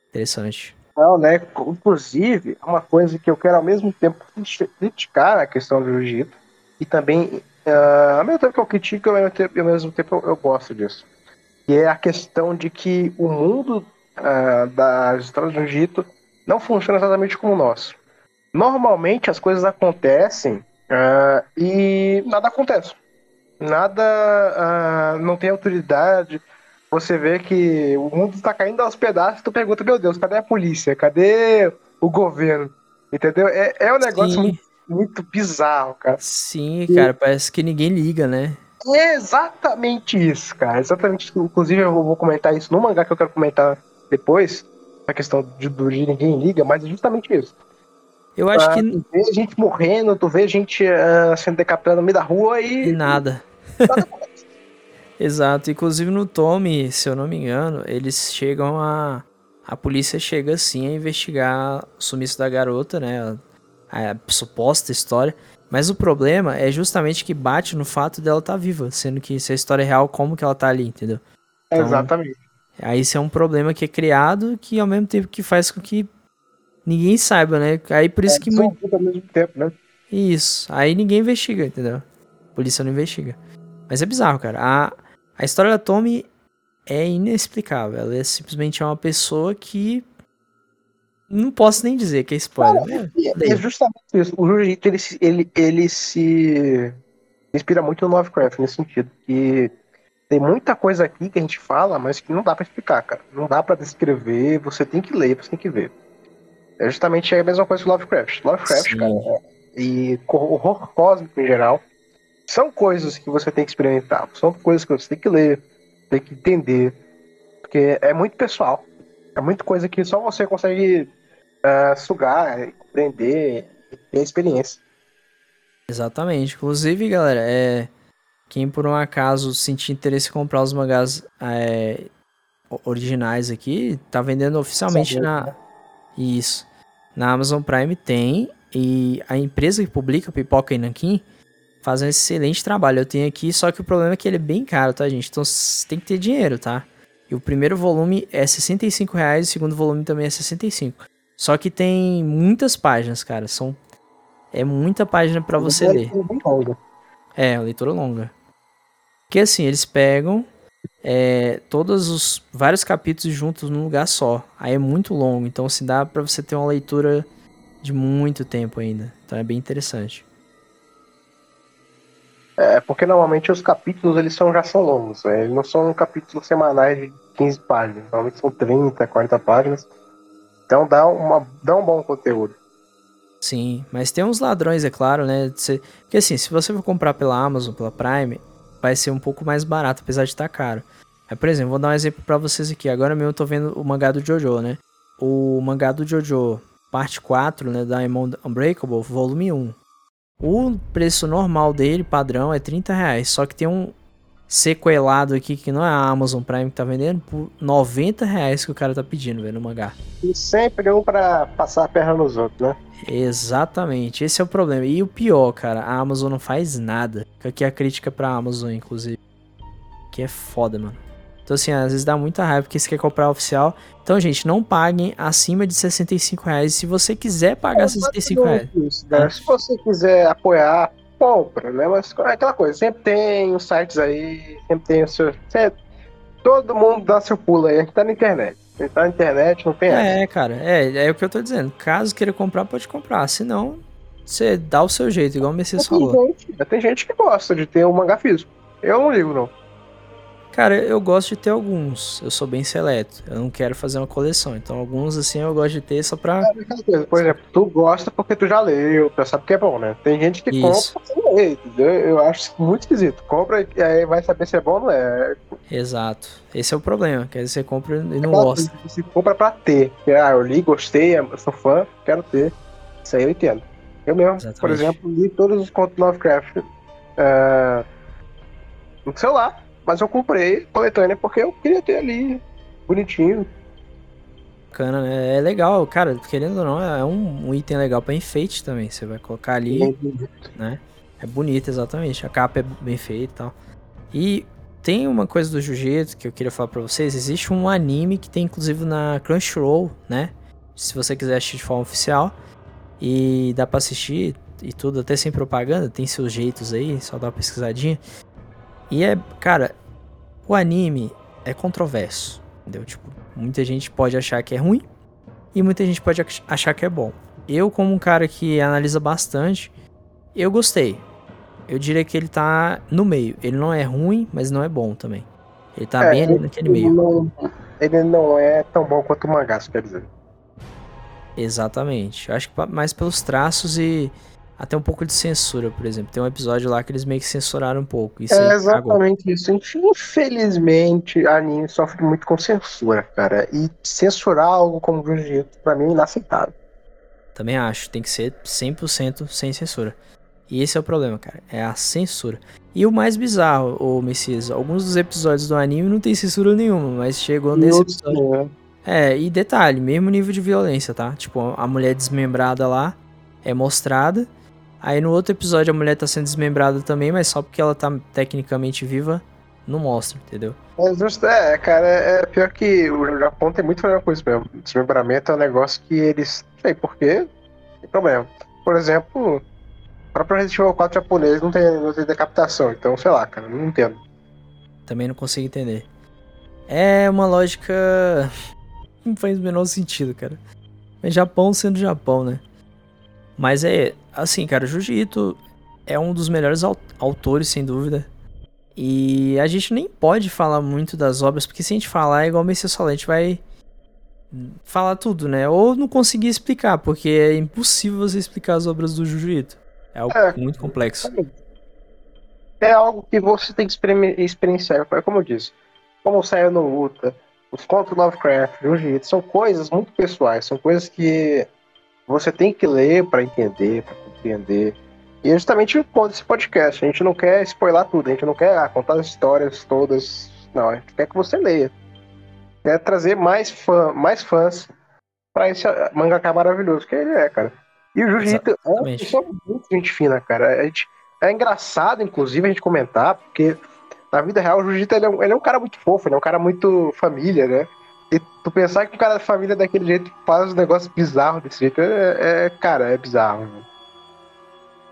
Interessante. Não, né? Inclusive, é uma coisa que eu quero ao mesmo tempo criticar a questão do jiu-jitsu e também, uh, ao mesmo tempo que eu critico, ao mesmo tempo, ao mesmo tempo eu, eu, gosto disso. Que é a questão de que o mundo uh, das histórias do jiu-jitsu não funciona exatamente como o nosso. Normalmente as coisas acontecem uh, e nada acontece. Nada, não tem autoridade, você vê que o mundo está caindo aos pedaços, tu pergunta, meu Deus, cadê a polícia? Cadê o governo? Entendeu? É, é um negócio muito, muito, bizarro, cara. Sim, e... cara, parece que ninguém liga, né? É exatamente isso, cara. Exatamente isso. Inclusive, eu vou comentar isso no mangá que eu quero comentar depois. A questão de, de ninguém liga, mas é justamente isso. Eu acho ah, que. Tu vê gente morrendo, tu vê gente uh, sendo decapitada no meio da rua e. E nada. nada Exato, inclusive no Tommy, se eu não me engano, eles chegam a. A polícia chega assim a investigar o sumiço da garota, né? A, a suposta história. Mas o problema é justamente que bate no fato dela estar tá viva, sendo que se a história é real, como que ela tá ali, entendeu? Então, Exatamente. Aí isso é um problema que é criado que ao mesmo tempo que faz com que ninguém saiba, né? Aí por isso é, que muito. Ao mesmo tempo, né? Isso. Aí ninguém investiga, entendeu? A polícia não investiga. Mas é bizarro, cara. A, a história da Tommy é inexplicável. Ela é simplesmente uma pessoa que. Não posso nem dizer que é spoiler. Né? É, é, justamente isso. O Jiu-Jitsu ele, ele, ele se inspira muito no Lovecraft nesse sentido. Que tem muita coisa aqui que a gente fala, mas que não dá para explicar, cara. Não dá para descrever, você tem que ler, você tem que ver. É justamente a mesma coisa que Lovecraft. Lovecraft, Sim. cara, é, e horror cósmico em geral, são coisas que você tem que experimentar, são coisas que você tem que ler, tem que entender, porque é muito pessoal. É muita coisa que só você consegue uh, sugar, compreender, ter experiência. Exatamente. Inclusive, galera, é quem por um acaso sentir interesse em comprar os mangás é, originais aqui, tá vendendo oficialmente Sabia, na. Né? Isso. Na Amazon Prime tem. E a empresa que publica Pipoca e Nankin faz um excelente trabalho. Eu tenho aqui, só que o problema é que ele é bem caro, tá, gente? Então tem que ter dinheiro, tá? E o primeiro volume é 65 reais, o segundo volume também é 65. Só que tem muitas páginas, cara. São é muita página para você é ler. É, a leitura longa. Porque assim, eles pegam é, todos os vários capítulos juntos num lugar só. Aí é muito longo, então se assim, dá para você ter uma leitura de muito tempo ainda. Então é bem interessante. É, porque normalmente os capítulos eles são, já são longos, né? eles não são capítulos semanais de 15 páginas, normalmente são 30, 40 páginas. Então dá, uma, dá um bom conteúdo. Sim, mas tem uns ladrões, é claro, né? Porque assim, se você for comprar pela Amazon, pela Prime, vai ser um pouco mais barato, apesar de estar tá caro. Por exemplo, vou dar um exemplo para vocês aqui. Agora mesmo eu tô vendo o mangá do Jojo, né? O mangá do Jojo, parte 4, né? Diamond Unbreakable, volume 1. O preço normal dele, padrão, é 30 reais. Só que tem um sequelado aqui que não é a Amazon Prime que tá vendendo por 90 reais que o cara tá pedindo, velho, no mangá. E sempre um pra passar a perna nos outros, né? Exatamente, esse é o problema. E o pior, cara, a Amazon não faz nada. Aqui é a crítica pra Amazon, inclusive. Que é foda, mano. Então, assim, às vezes dá muita raiva porque você quer comprar oficial. Então, gente, não paguem acima de 65 reais. Se você quiser pagar é, 65 reais. Isso, né? Se você quiser apoiar, compra, né? Mas é aquela coisa, sempre tem os sites aí, sempre tem o seu. Sempre, todo mundo dá seu pulo aí, a gente tá na internet. A gente tá na internet, não tem É, essa. cara, é, é o que eu tô dizendo. Caso queira comprar, pode comprar. Se não, você dá o seu jeito, igual o Messias falou. Gente, tem gente que gosta de ter um mangá físico. Eu não ligo, não. Cara, eu gosto de ter alguns. Eu sou bem seleto. Eu não quero fazer uma coleção. Então, alguns, assim, eu gosto de ter só pra. É, Por exemplo, tu gosta porque tu já leu, tu sabe que é bom, né? Tem gente que Isso. compra sem ler, entendeu? Eu acho muito esquisito. Compra e aí vai saber se é bom ou não é. Exato. Esse é o problema. Quer dizer, você compra e não é gosta. Você compra pra ter. Ah, eu li, gostei, sou fã, quero ter. Isso aí eu entendo. Eu mesmo, Exatamente. por exemplo, li todos os contos Lovecraft uh, no celular mas eu comprei coletânea porque eu queria ter ali, bonitinho. Bacana, né? É legal, cara, querendo ou não, é um, um item legal para enfeite também. Você vai colocar ali, é né? É bonito, exatamente. A capa é bem feita e tal. E tem uma coisa do Jiu-Jitsu que eu queria falar pra vocês. Existe um anime que tem inclusive na Crunchyroll, né? Se você quiser assistir de forma oficial. E dá pra assistir e tudo, até sem propaganda. Tem seus jeitos aí, só dá uma pesquisadinha. E é, cara, o anime é controverso, entendeu? Tipo, muita gente pode achar que é ruim e muita gente pode achar que é bom. Eu, como um cara que analisa bastante, eu gostei. Eu diria que ele tá no meio. Ele não é ruim, mas não é bom também. Ele tá é, bem ali naquele meio. Não, ele não é tão bom quanto o mangá, quer dizer. Exatamente. Eu acho que mais pelos traços e até um pouco de censura, por exemplo. Tem um episódio lá que eles meio que censuraram um pouco. Isso é exatamente cagou. isso. Infelizmente, a anime sofre muito com censura, cara. E censurar algo como Jiu-Jitsu, pra mim, é inaceitável. Também acho. Tem que ser 100% sem censura. E esse é o problema, cara. É a censura. E o mais bizarro, o Messias, alguns dos episódios do anime não tem censura nenhuma, mas chegou e nesse episódio. É. é, e detalhe, mesmo nível de violência, tá? Tipo, a mulher desmembrada lá é mostrada Aí no outro episódio a mulher tá sendo desmembrada também, mas só porque ela tá tecnicamente viva, não mostra, entendeu? É, justo, é cara, é, é pior que o Japão tem muito problema com isso mesmo. Desmembramento é um negócio que eles. Não sei porquê, tem problema. Por exemplo, o próprio Resident Evil 4 japonês não tem, não tem decapitação, então sei lá, cara, não entendo. Também não consigo entender. É uma lógica. não faz o menor sentido, cara. É Japão sendo Japão, né? Mas é, assim, cara, Jiu-Jitsu é um dos melhores autores, sem dúvida. E a gente nem pode falar muito das obras, porque se a gente falar, é igual o Messias falou, a gente vai falar tudo, né? Ou não conseguir explicar, porque é impossível você explicar as obras do Jiu-Jitsu. É algo é, muito complexo. É algo que você tem que experienciar, como eu disse. Como saiu no Luta, os contos Lovecraft, Jiu-Jitsu, são coisas muito pessoais, são coisas que você tem que ler para entender, para compreender. E é justamente o ponto desse podcast. A gente não quer spoiler tudo, a gente não quer ah, contar as histórias todas. Não, a gente quer que você leia. Quer trazer mais, fã, mais fãs para esse mangaka maravilhoso que ele é, cara. E o Jiu-Jitsu é uma pessoa muito gente fina, cara. A gente, é engraçado, inclusive, a gente comentar, porque na vida real o Jiu-Jitsu ele, é um, ele é um cara muito fofo, ele é um cara muito família, né? E tu pensar que o cara da família daquele jeito faz um negócio bizarro desse jeito, é, é cara, é bizarro. Né?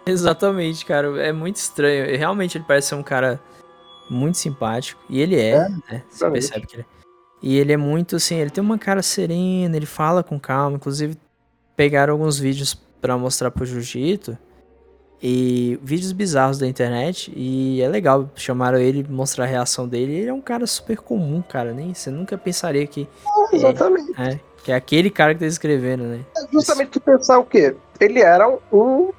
Exatamente, cara. É muito estranho. Realmente ele parece ser um cara muito simpático. E ele é, é né? Você percebe que ele é. E ele é muito assim, ele tem uma cara serena, ele fala com calma. Inclusive, pegaram alguns vídeos para mostrar pro Jiu-Jitsu e vídeos bizarros da internet e é legal, chamaram ele, mostrar a reação dele. Ele é um cara super comum, cara, nem você nunca pensaria que é, exatamente. É, que é aquele cara que tá escrevendo, né? É justamente tu pensar o quê? Ele era um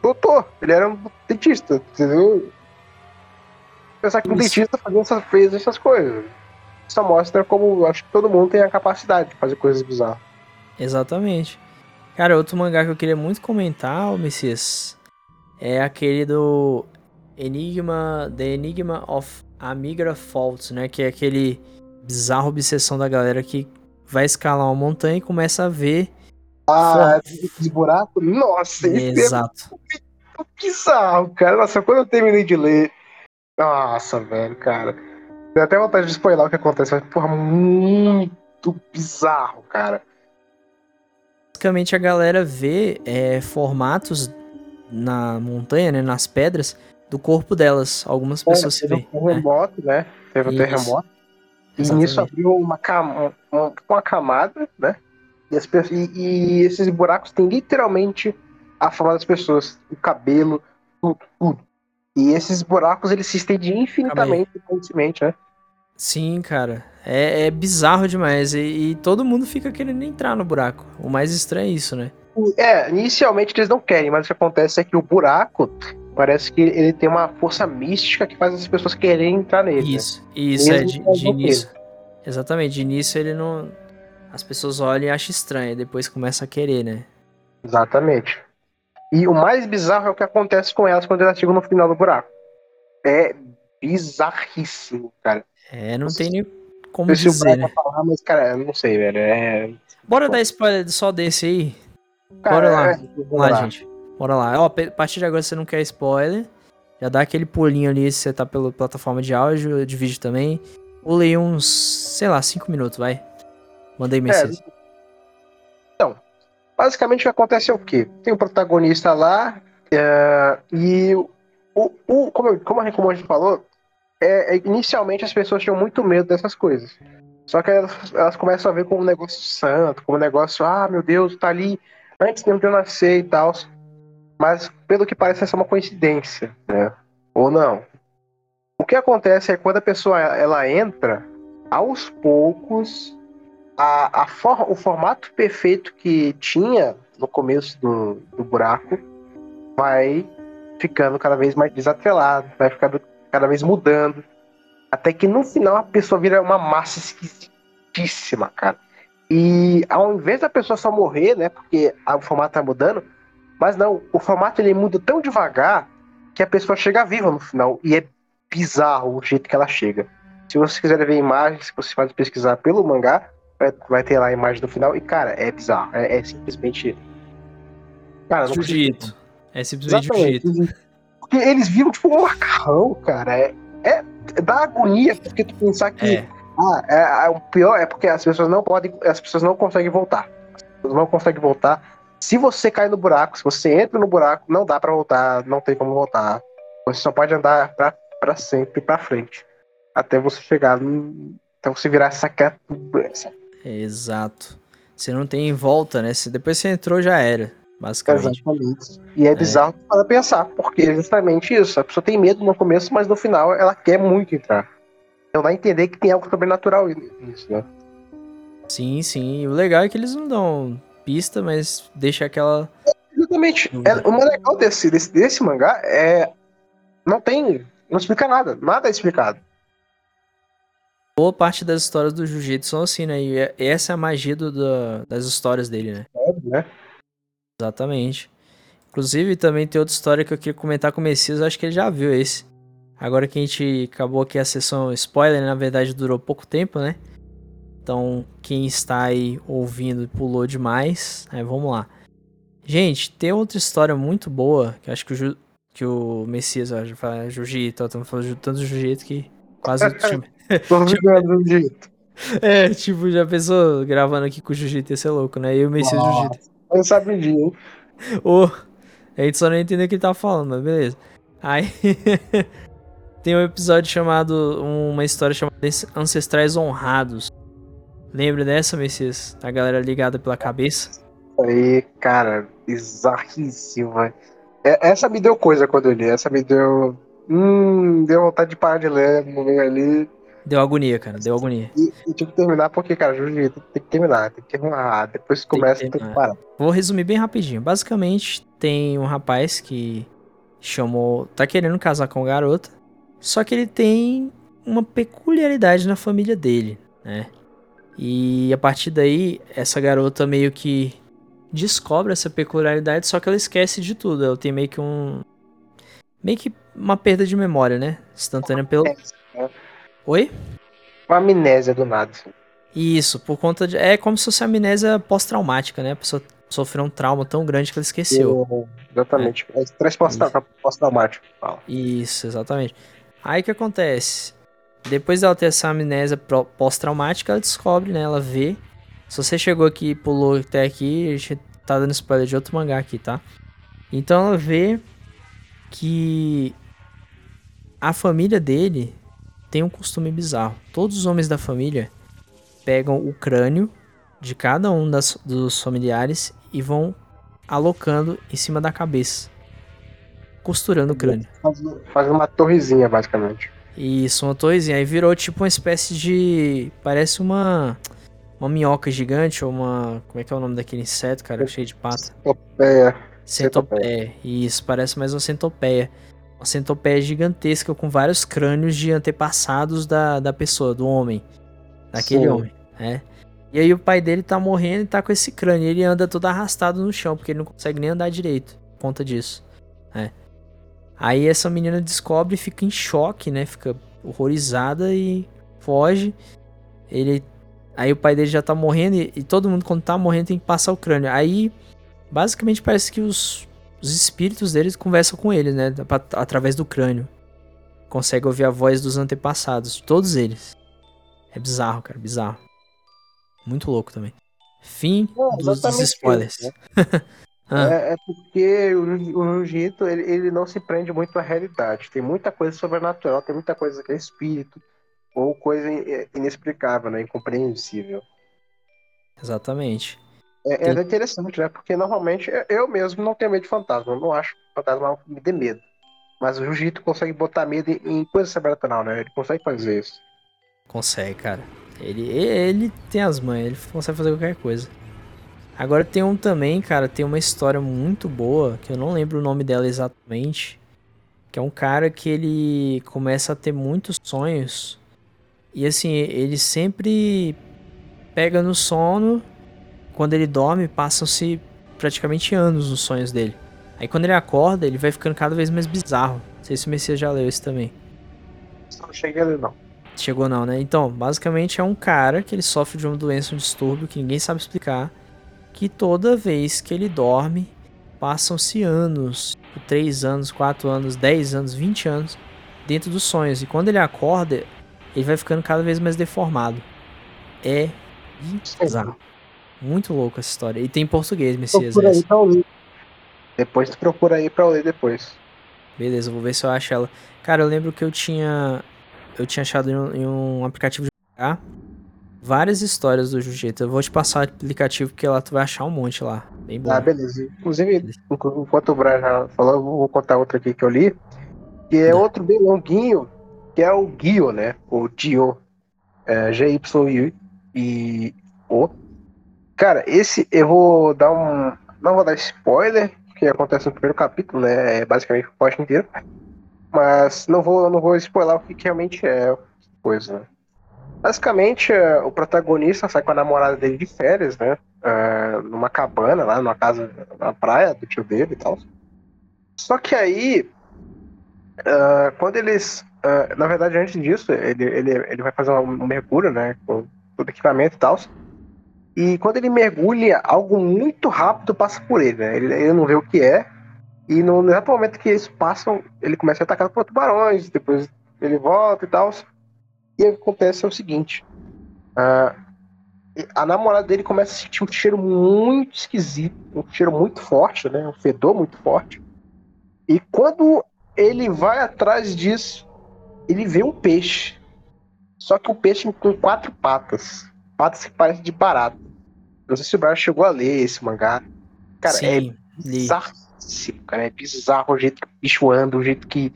doutor, ele era um dentista, entendeu? Pensar que um Isso. dentista fazia essas, fez essas coisas. Isso mostra como acho que todo mundo tem a capacidade de fazer coisas bizarras. Exatamente. Cara, outro mangá que eu queria muito comentar, o Messias, é aquele do Enigma, The Enigma of Amigra Faults, né? Que é aquele bizarro obsessão da galera que vai escalar uma montanha e começa a ver. Ah, de buraco? Nossa, Exato. É muito bizarro, cara. Nossa, quando eu terminei de ler. Nossa, velho, cara. Deu até vontade de spoiler o que acontece, mas, porra, muito bizarro, cara. Basicamente a galera vê é, formatos na montanha, né, nas pedras, do corpo delas. Algumas é, pessoas se veem. Um terremoto, né? né? Teve um terremoto. E nisso abriu uma, cam uma, uma camada, né? E, as, e, e, esses buracos têm literalmente a forma das pessoas, o cabelo, tudo, tudo. E esses buracos eles se estendem infinitamente, infinitamente, né? Sim, cara. É, é bizarro demais. E, e, todo mundo fica querendo entrar no buraco. O mais estranho é isso, né? É, inicialmente eles não querem, mas o que acontece é que o buraco parece que ele tem uma força mística que faz as pessoas quererem entrar nele. Isso, né? isso, Mesmo é de, de início. Exatamente, de início ele não. As pessoas olham e acham estranho, depois começa a querer, né? Exatamente. E o mais bizarro é o que acontece com elas quando elas chegam no final do buraco. É bizarríssimo, cara. É, não tem nem como dizer, né? Falar, mas, cara, eu não sei, velho. É... Bora dar spoiler só desse aí? Cara, Bora lá. É, Vamos lá, lá, gente. Bora lá. Ó, a partir de agora você não quer spoiler. Já dá aquele pulinho ali se você tá pela plataforma de áudio, de vídeo também. Pulei uns, sei lá, 5 minutos, vai. Mandei mensagem. É, então, basicamente o que acontece é o quê? Tem o protagonista lá é, e o, o, como, como, a gente falou, é, é, inicialmente as pessoas tinham muito medo dessas coisas. Só que elas, elas, começam a ver como um negócio santo, como um negócio, ah, meu Deus, tá ali antes de eu nascer e tal. Mas pelo que parece é só uma coincidência, né? Ou não. O que acontece é quando a pessoa ela entra, aos poucos, a, a for, o formato perfeito que tinha no começo do, do buraco vai ficando cada vez mais desatrelado, vai ficando cada vez mudando. Até que no final a pessoa vira uma massa esquisitíssima, cara. E ao invés da pessoa só morrer, né? Porque o formato tá mudando, mas não, o formato ele muda tão devagar que a pessoa chega viva no final. E é bizarro o jeito que ela chega. Se vocês quiserem ver imagens, você pode pesquisar pelo mangá, vai, vai ter lá a imagem do final. E, cara, é bizarro. É, é simplesmente. Cara, jiu-jitsu. É simplesmente jiu-jitsu. Porque eles viram tipo um macarrão, cara. É, é, é dá agonia porque tu pensar que. É. Ah, é, é, o pior é porque as pessoas não podem. As pessoas não conseguem voltar. As pessoas não conseguem voltar. Se você cai no buraco, se você entra no buraco, não dá para voltar, não tem como voltar. Você só pode andar pra, pra sempre pra frente. Até você chegar. Até você virar essa criatura. Exato. Você não tem volta, né? Se depois você entrou, já era basicamente. Exatamente. E é, é. bizarro para pensar, porque é justamente isso. A pessoa tem medo no começo, mas no final ela quer muito entrar. Então a entender que tem algo sobrenatural nisso, né? Sim, sim. E o legal é que eles não dão pista, mas deixa aquela. exatamente. É, o mais legal desse, desse, desse mangá é. Não tem. Não explica nada. Nada é explicado. Boa parte das histórias do Jiu-Jitsu são assim, né? E é, essa é a magia do, do, das histórias dele, né? É, né? Exatamente. Inclusive, também tem outra história que eu queria comentar com o Messias, acho que ele já viu esse. Agora que a gente acabou aqui a sessão spoiler, na verdade durou pouco tempo, né? Então, quem está aí ouvindo pulou demais, né, vamos lá. Gente, tem outra história muito boa, que acho que o, Ju, que o Messias vai falar Jiu-Jitsu, estamos falando tanto de Jiu-Jitsu que quase... Tô Jiu-Jitsu. É, tipo, já pensou gravando aqui com o Jiu-Jitsu ia ser louco, né? E o Messias Jiu-Jitsu. Sabe dia, hein? Oh, a gente só não entendeu o que ele tava falando, mas beleza. Aí tem um episódio chamado. Uma história chamada Ancestrais Honrados. Lembra dessa, Messias? A galera ligada pela cabeça? Aí, cara, bizarríssimo, velho. É, essa me deu coisa quando eu li. Essa me deu. Hum, deu vontade de parar de ler no meio ali. Deu agonia, cara, deu agonia. E, e tinha que terminar porque, cara, Jiu-Jitsu tem que terminar, tem que terminar. Depois que começa, tem que, tem que parar. Vou resumir bem rapidinho. Basicamente, tem um rapaz que chamou. tá querendo casar com uma garota. Só que ele tem uma peculiaridade na família dele, né? E a partir daí, essa garota meio que descobre essa peculiaridade, só que ela esquece de tudo. Ela tem meio que um. meio que uma perda de memória, né? Instantânea pelo. Oi? Uma amnésia do nada. Isso, por conta de. É como se fosse amnésia pós-traumática, né? A pessoa sofreu um trauma tão grande que ela esqueceu. Eu, exatamente. É. Estresse pós-traumático. Isso, exatamente. Aí o que acontece? Depois dela ter essa amnésia pós-traumática, ela descobre, né? Ela vê. Se você chegou aqui e pulou até aqui, a gente tá dando spoiler de outro mangá aqui, tá? Então ela vê que a família dele tem um costume bizarro. Todos os homens da família pegam o crânio de cada um das, dos familiares e vão alocando em cima da cabeça, costurando o crânio. Faz, faz uma torrezinha, basicamente. Isso, uma torrezinha. Aí virou tipo uma espécie de. Parece uma. Uma minhoca gigante ou uma. Como é que é o nome daquele inseto, cara? Cheio de pata. Centopeia. Centopeia. Isso, parece mais uma centopeia. Uma centopeia gigantesca com vários crânios de antepassados da, da pessoa, do homem. Daquele Sim. homem, né? E aí o pai dele tá morrendo e tá com esse crânio. Ele anda todo arrastado no chão, porque ele não consegue nem andar direito por conta disso. Né? Aí essa menina descobre e fica em choque, né? Fica horrorizada e foge. Ele. Aí o pai dele já tá morrendo e, e todo mundo quando tá morrendo tem que passar o crânio. Aí basicamente parece que os, os espíritos deles conversam com ele, né? Através do crânio. Consegue ouvir a voz dos antepassados, todos eles. É bizarro, cara, bizarro. Muito louco também. Fim é, dos, dos, spoilers. Isso, né? ah. é, é, porque o, o Jiu-Jitsu ele, ele não se prende muito à realidade. Tem muita coisa sobrenatural, tem muita coisa que é espírito ou coisa inexplicável, né? incompreensível. Exatamente. É, tem... é interessante, né? Porque normalmente eu mesmo não tenho medo de fantasma. Eu não acho que fantasma me dê medo. Mas o Jiu-Jitsu consegue botar medo em coisa sobrenatural, né? Ele consegue fazer isso. Consegue, cara. Ele, ele tem as manhas, ele consegue fazer qualquer coisa. Agora tem um também, cara, tem uma história muito boa, que eu não lembro o nome dela exatamente. Que é um cara que ele começa a ter muitos sonhos. E assim, ele sempre pega no sono. Quando ele dorme, passam-se praticamente anos nos sonhos dele. Aí quando ele acorda, ele vai ficando cada vez mais bizarro. Não sei se o Messias já leu esse também. Não cheguei a ler, não. Chegou não, né? Então, basicamente é um cara que ele sofre de uma doença, um distúrbio que ninguém sabe explicar, que toda vez que ele dorme, passam-se anos, 3 anos, 4 anos, 10 anos, 20 anos dentro dos sonhos. E quando ele acorda, ele vai ficando cada vez mais deformado. É bizarro. Muito louco essa história. E tem em português, Messias. Procura aí pra ler. Depois tu procura aí pra ler depois. Beleza, vou ver se eu acho ela. Cara, eu lembro que eu tinha eu tinha achado em um, em um aplicativo de jogar várias histórias do Jiu-Jitsu. Eu vou te passar o aplicativo porque lá tu vai achar um monte lá. Bem bom. Ah, beleza. Inclusive, enquanto o Brian já falou, eu vou contar outra aqui que eu li. Que é outro bem longuinho, que é o Guio, né? O Dio. É, G-Y-I-O. Cara, esse eu vou dar um. Não vou dar spoiler, que acontece no primeiro capítulo, né? É basicamente o post inteiro. Mas não vou, não vou spoiler o que, realmente é coisa, né? Basicamente, uh, o protagonista sai com a namorada dele de férias, né? Uh, numa cabana lá, numa casa na praia do tio dele e tal. Só que aí, uh, quando eles. na verdade, antes disso, ele, ele, ele vai fazer um mergulho, né? Com todo equipamento e tal. E quando ele mergulha, algo muito rápido passa por ele, né? Ele, ele não vê o que é. E no exato momento que eles passam, ele começa a atacar por tubarões, depois ele volta e tal. E o que acontece é o seguinte: uh, a namorada dele começa a sentir um cheiro muito esquisito, um cheiro muito forte, né? Um fedor muito forte. E quando ele vai atrás disso, ele vê um peixe. Só que um peixe com quatro patas. Patas que parecem de barato. Não sei se o Brian chegou a ler esse mangá. Cara, Sim, é bizarro cara. É bizarro o jeito que o bicho anda, o jeito que.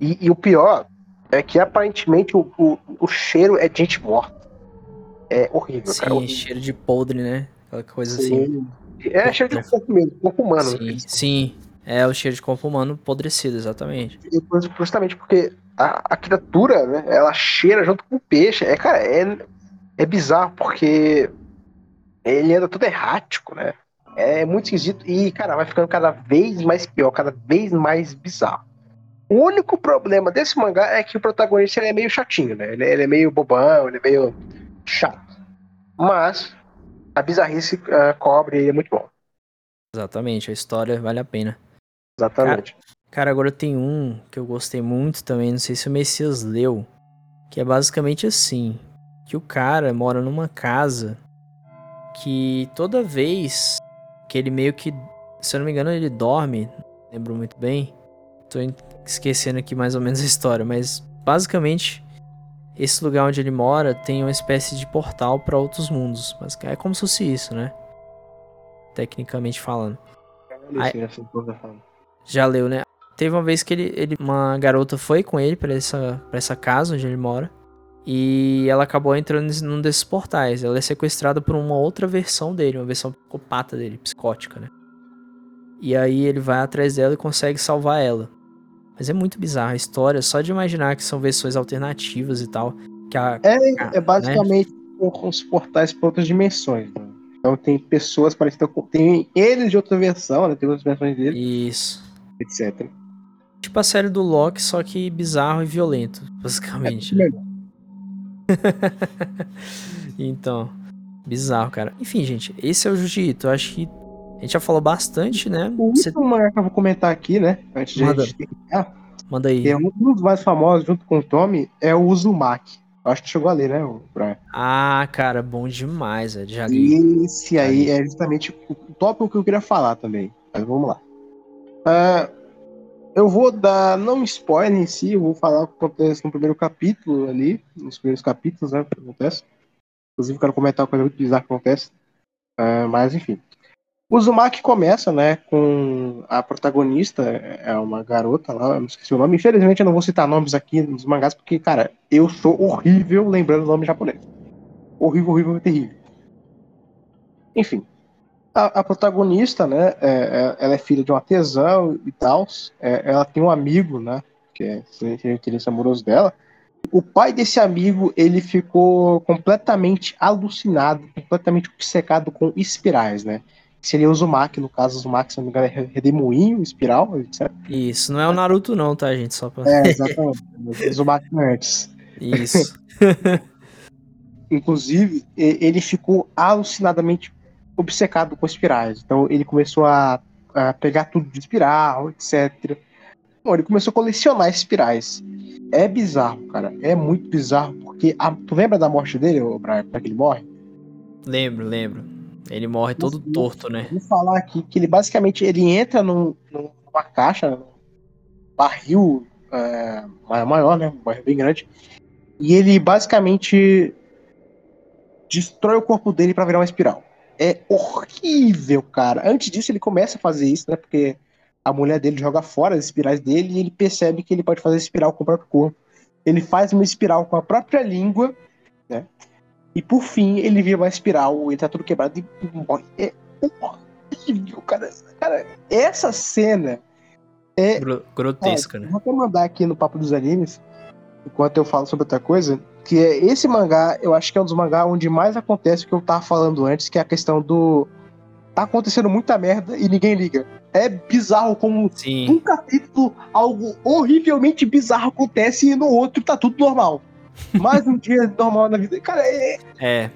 E, e o pior é que aparentemente o, o, o, cheiro é de gente morta. É horrível, Sim, cara. Sim, cheiro de podre, né? Aquela coisa sim. assim. É cheiro de corpo mesmo, corpo humano. Sim, sim. É o cheiro de corpo humano apodrecido, exatamente. Justamente porque a, a criatura, né, ela cheira junto com o peixe. É, cara, é, é bizarro, porque ele anda todo errático, né? É muito esquisito e, cara, vai ficando cada vez mais pior, cada vez mais bizarro. O único problema desse mangá é que o protagonista ele é meio chatinho, né? Ele, ele é meio bobão, ele é meio chato. Mas a bizarrice uh, cobre e é muito bom. Exatamente, a história vale a pena. Exatamente. Cara, cara, agora tem um que eu gostei muito também, não sei se o Messias leu, que é basicamente assim, que o cara mora numa casa que toda vez que ele meio que, se eu não me engano, ele dorme, lembro muito bem. Tô esquecendo aqui mais ou menos a história, mas basicamente esse lugar onde ele mora tem uma espécie de portal para outros mundos, mas é como se fosse isso, né? Tecnicamente falando. Aí, já leu, né? teve uma vez que ele, ele uma garota foi com ele para essa, pra essa casa onde ele mora. E ela acabou entrando num desses portais. Ela é sequestrada por uma outra versão dele, uma versão psicopata dele, psicótica, né? E aí ele vai atrás dela e consegue salvar ela. Mas é muito bizarra a história, só de imaginar que são versões alternativas e tal. Que a, é, a, é basicamente né? com os portais para outras dimensões. Né? Então tem pessoas parecidas com. Tem eles de outra versão, né? Tem outras versões dele. Isso. Etc. Tipo a série do Loki, só que bizarro e violento, basicamente. É, né? então, bizarro, cara. Enfim, gente, esse é o Jiu-Jitsu. Eu acho que gente já falou bastante, né? O último Você... que eu vou comentar aqui, né? Antes de Manda. a gente terminar. Manda aí. É um dos mais famosos, junto com o Tommy, é o Uzumaki. Acho que chegou a ler, né, Brian? Ah, cara, bom demais, velho. Já li. Esse aí é justamente o tópico que eu queria falar também. Mas vamos lá. Uh, eu vou dar, não spoiler em si, eu vou falar o que acontece no primeiro capítulo ali, nos primeiros capítulos, né, o que acontece. Inclusive, quero comentar uma coisa muito bizarra que acontece. Uh, mas, enfim. O Uzumaki começa, né, com a protagonista, é uma garota lá, eu não esqueci o nome. Infelizmente, eu não vou citar nomes aqui nos mangás, porque, cara, eu sou horrível lembrando o nome japonês. Horrível, horrível, terrível. Enfim, a, a, protagonista, né, é, é, ela é filha de um artesão e tal. É, ela tem um amigo, né, que é o interesse amoroso dela. O pai desse amigo, ele ficou completamente alucinado, completamente obcecado com espirais, né? Seria o Uzumaki, no caso, o Uzumaki, se não me engano, é redemoinho, espiral, etc. Isso, não é o Naruto não, tá, gente? Só pra... É, exatamente. o Uzumaki antes. Isso. Inclusive, ele ficou alucinadamente obcecado com espirais. Então ele começou a, a pegar tudo de espiral, etc. Bom, ele começou a colecionar espirais. É bizarro, cara. É muito bizarro, porque a, tu lembra da morte dele, Brian, pra que ele morre? Lembro, lembro. Ele morre todo Mas, torto, né? Vou falar aqui que ele basicamente ele entra num, numa caixa, num barril é, maior, né? Um barril bem grande. E ele basicamente destrói o corpo dele para virar uma espiral é horrível, cara. Antes disso, ele começa a fazer isso, né? Porque a mulher dele joga fora as espirais dele e ele percebe que ele pode fazer espiral com o próprio corpo. Ele faz uma espiral com a própria língua, né? E por fim, ele vira uma espiral, ele tá tudo quebrado e morre. É horrível, cara. Cara, essa cena é. Grotesca, é, né? Vou até mandar aqui no Papo dos Animes, enquanto eu falo sobre outra coisa que é esse mangá, eu acho que é um dos mangás onde mais acontece o que eu tava falando antes, que é a questão do tá acontecendo muita merda e ninguém liga. É bizarro como Sim. um capítulo algo horrivelmente bizarro acontece e no outro tá tudo normal. Mais um dia normal na vida. Cara, é. É.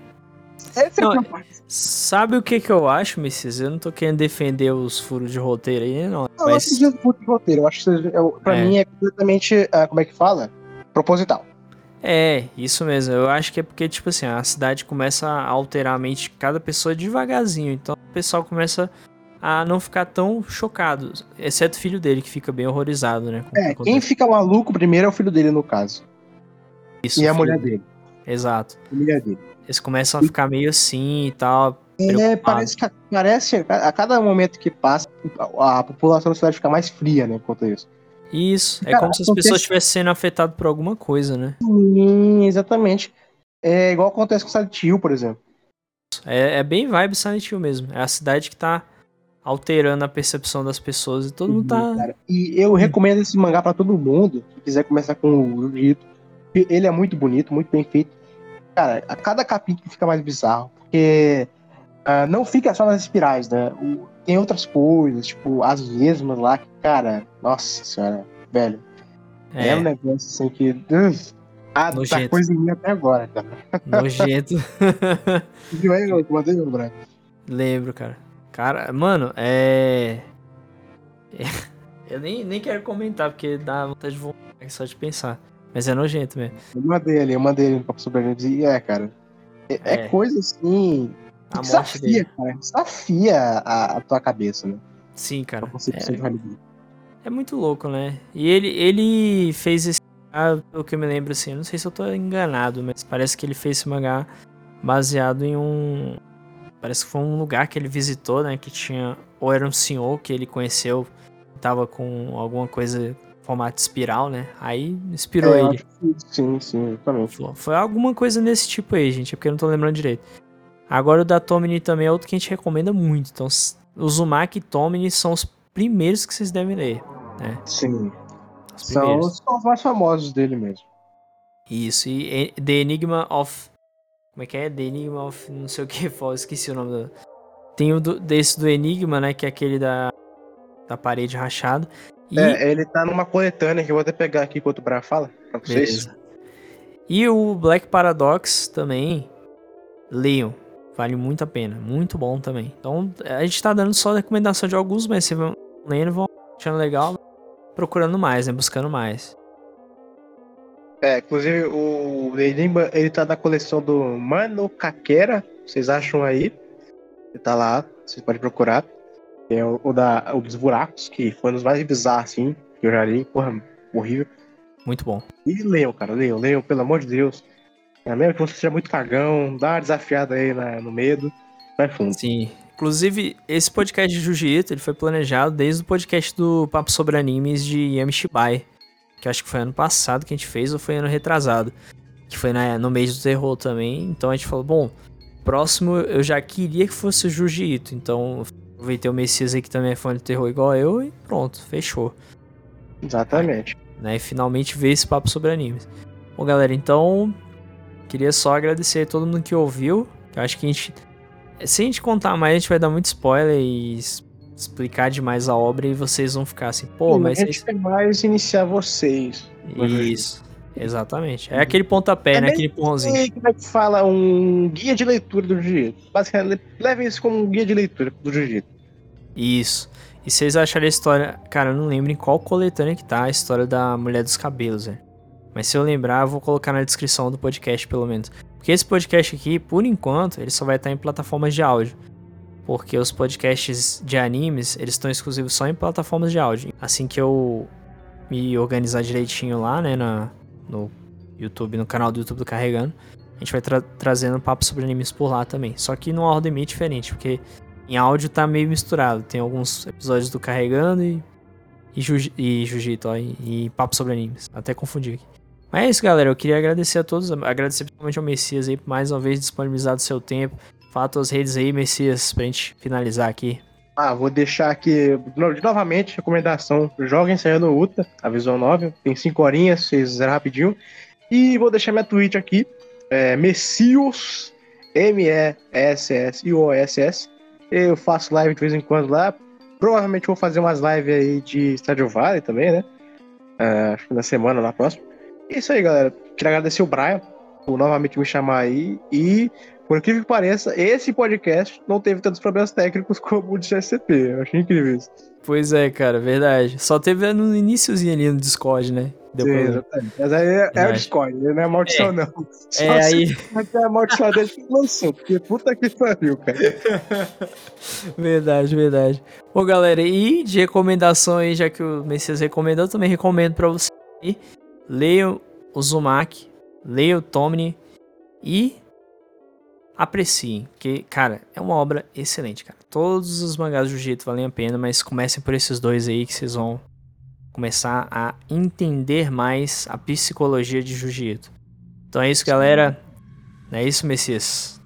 Essa não, é a Sabe o que que eu acho, Mrs? Eu não tô querendo defender os furos de roteiro aí, não. Não, mas... eu furos de roteiro. Eu acho que pra é. mim é completamente. Uh, como é que fala? Proposital. É, isso mesmo. Eu acho que é porque, tipo assim, a cidade começa a alterar a mente de cada pessoa devagarzinho. Então o pessoal começa a não ficar tão chocado. Exceto o filho dele, que fica bem horrorizado, né? É, quem fica maluco primeiro é o filho dele, no caso. Isso, e a mulher dele. Exato. A mulher dele. Eles começam a ficar meio assim e tal. É, parece que parece, a cada momento que passa, a população da cidade fica mais fria, né, quanto isso. Isso, é como se as pessoas estivessem sendo afetadas por alguma coisa, né? Sim, exatamente. É igual acontece com Silent Hill, por exemplo. É, é bem vibe Silent Hill mesmo. É a cidade que tá alterando a percepção das pessoas e todo mundo tá. Uhum, cara. E eu recomendo esse mangá para todo mundo que quiser começar com o Jiu-Jitsu. Ele é muito bonito, muito bem feito. Cara, a cada capítulo fica mais bizarro, porque uh, não fica só nas espirais, né? O, tem outras coisas, tipo as mesmas lá, que, cara, nossa senhora, velho. É, é um negócio assim que. Uh, ah, tá coisa em mim até agora, cara. Nojento. Viu aí, eu mandei lembrar. Lembro, cara. Cara, mano, é. Eu nem, nem quero comentar, porque dá vontade de vontade só de pensar. Mas é nojento mesmo. Eu mandei ali, eu mandei ele no Papo Sobrevivente e é, cara. É, é. é coisa assim a desafia, dele. cara. Desafia a, a, tua cabeça, né? Sim, cara. É, é muito louco, né? E ele, ele fez esse mangá, pelo que eu me lembro, assim, eu não sei se eu tô enganado, mas parece que ele fez esse mangá baseado em um. Parece que foi um lugar que ele visitou, né? Que tinha. Ou era um senhor que ele conheceu tava com alguma coisa formato espiral, né? Aí inspirou é, ele. Sim, sim, também. Foi, foi alguma coisa nesse tipo aí, gente, é porque eu não tô lembrando direito. Agora o da Tomini também é outro que a gente recomenda muito. Então, o Uzumaki e Tomini são os primeiros que vocês devem ler, né? Sim. São os mais famosos dele mesmo. Isso, e The Enigma of. Como é que é? The Enigma of. Não sei o que, esqueci o nome do. Tem o do, desse do Enigma, né? Que é aquele da, da parede rachada. E... É, ele tá numa coletânea que eu vou até pegar aqui enquanto o Bra fala, pra vocês. Beleza. E o Black Paradox também, leiam. Vale muito a pena, muito bom também. Então, a gente tá dando só recomendação de alguns, mas vocês vão lendo, vão achando legal, procurando mais, né? Buscando mais. É, inclusive o Enigma, ele tá na coleção do Mano Kakera, vocês acham aí? Ele tá lá, vocês podem procurar. Tem o, o, da, o dos buracos, que foi um dos mais bizarros, assim, que eu já li. Porra, horrível. Muito bom. E leiam, cara, leiam, leiam, pelo amor de Deus. É mesmo que você seja muito cagão, dá uma desafiada aí na, no medo, vai fundo. Sim. Inclusive, esse podcast de Jiu-Jitsu, ele foi planejado desde o podcast do Papo Sobre Animes de Yamishibai, que acho que foi ano passado que a gente fez, ou foi ano retrasado, que foi na, no mês do terror também. Então a gente falou, bom, próximo eu já queria que fosse o Jiu-Jitsu, então Aproveitei o Messias aí que também é fã de terror igual eu e pronto, fechou. Exatamente. Né, e finalmente ver esse papo sobre animes. Bom, galera, então queria só agradecer a todo mundo que ouviu. Eu acho que a gente. Se a gente contar mais, a gente vai dar muito spoiler e explicar demais a obra e vocês vão ficar assim, pô, mas. A gente quer mais iniciar vocês. Isso. Exatamente. É aquele pontapé, é né? Aquele empurrãozinho. Como é que fala? Um guia de leitura do jiu-jitsu. Basicamente, levem isso como um guia de leitura do jiu-jitsu. Isso. E vocês acharam a história. Cara, eu não lembro em qual coletânea que tá a história da mulher dos cabelos, velho. Mas se eu lembrar, eu vou colocar na descrição do podcast, pelo menos. Porque esse podcast aqui, por enquanto, ele só vai estar em plataformas de áudio. Porque os podcasts de animes, eles estão exclusivos só em plataformas de áudio. Assim que eu me organizar direitinho lá, né, na, no YouTube, no canal do YouTube do Carregando. A gente vai tra trazendo papo sobre animes por lá também. Só que numa ordem meio diferente, porque em áudio tá meio misturado. Tem alguns episódios do Carregando e, e, Jiu e Jiu-Jitsu, e, e papo sobre animes. Até confundi aqui. Mas é isso, galera. Eu queria agradecer a todos, agradecer principalmente ao Messias aí por mais uma vez disponibilizado seu tempo. Fala tuas redes aí, Messias, pra gente finalizar aqui. Ah, vou deixar aqui novamente recomendação. Joguem no Uta, a Visão 9. Tem 5 horinhas, vocês zeram rapidinho. E vou deixar minha Twitch aqui. É Messios, M-E-S-S-I-O-S-S. Eu faço live de vez em quando lá. Provavelmente vou fazer umas lives aí de Stadio Valley também, né? Uh, acho que na semana, na próxima. É isso aí, galera. Queria agradecer o Brian por novamente me chamar aí. E por incrível que pareça, esse podcast não teve tantos problemas técnicos como o de SCP. Eu achei incrível isso. Pois é, cara, verdade. Só teve no iníciozinho ali no Discord, né? Sim, exatamente. Mas aí é, é o Discord, não é maldição, é. não. Só é, aí... É a maldição dele que lançou, porque puta que pariu, cara. verdade, verdade. Bom, galera, e de recomendação aí, já que o Messias recomendou, eu também recomendo pra você aí. Leiam o Zumak, leiam o Tomni e apreciem, porque, cara, é uma obra excelente, cara. Todos os mangás do Jiu-Jitsu valem a pena, mas comecem por esses dois aí que vocês vão começar a entender mais a psicologia de Jiu-Jitsu. Então é isso, galera. É isso, Messias.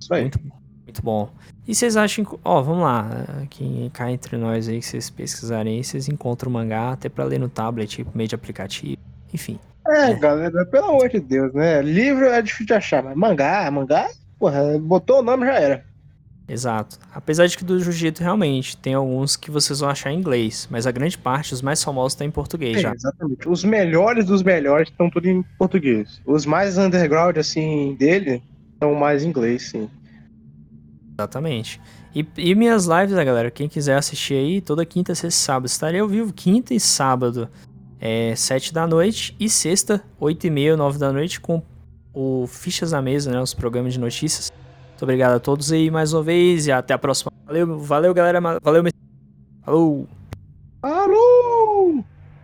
Isso aí. Muito, muito bom. E vocês acham. Ó, oh, vamos lá. Aqui cá entre nós aí, que vocês pesquisarem aí, vocês encontram o mangá até pra ler no tablet, tipo, meio de aplicativo. Enfim. É, é, galera, pelo amor de Deus, né? Livro é difícil de achar, mas mangá, mangá, porra, botou o nome já era. Exato. Apesar de que do Jiu-Jitsu realmente tem alguns que vocês vão achar em inglês, mas a grande parte, os mais famosos, tá em português é, já. Exatamente. Os melhores dos melhores estão tudo em português. Os mais underground, assim, dele, estão mais em inglês, sim. Exatamente. E, e minhas lives, né, galera? Quem quiser assistir aí, toda quinta, sexta e sábado. Estarei ao vivo quinta e sábado é, 7 da noite e sexta, 8 e meia, 9 da noite, com o Fichas na Mesa, né? Os programas de notícias. Muito obrigado a todos aí mais uma vez e até a próxima. Valeu, valeu galera. Valeu, Falou! Falou!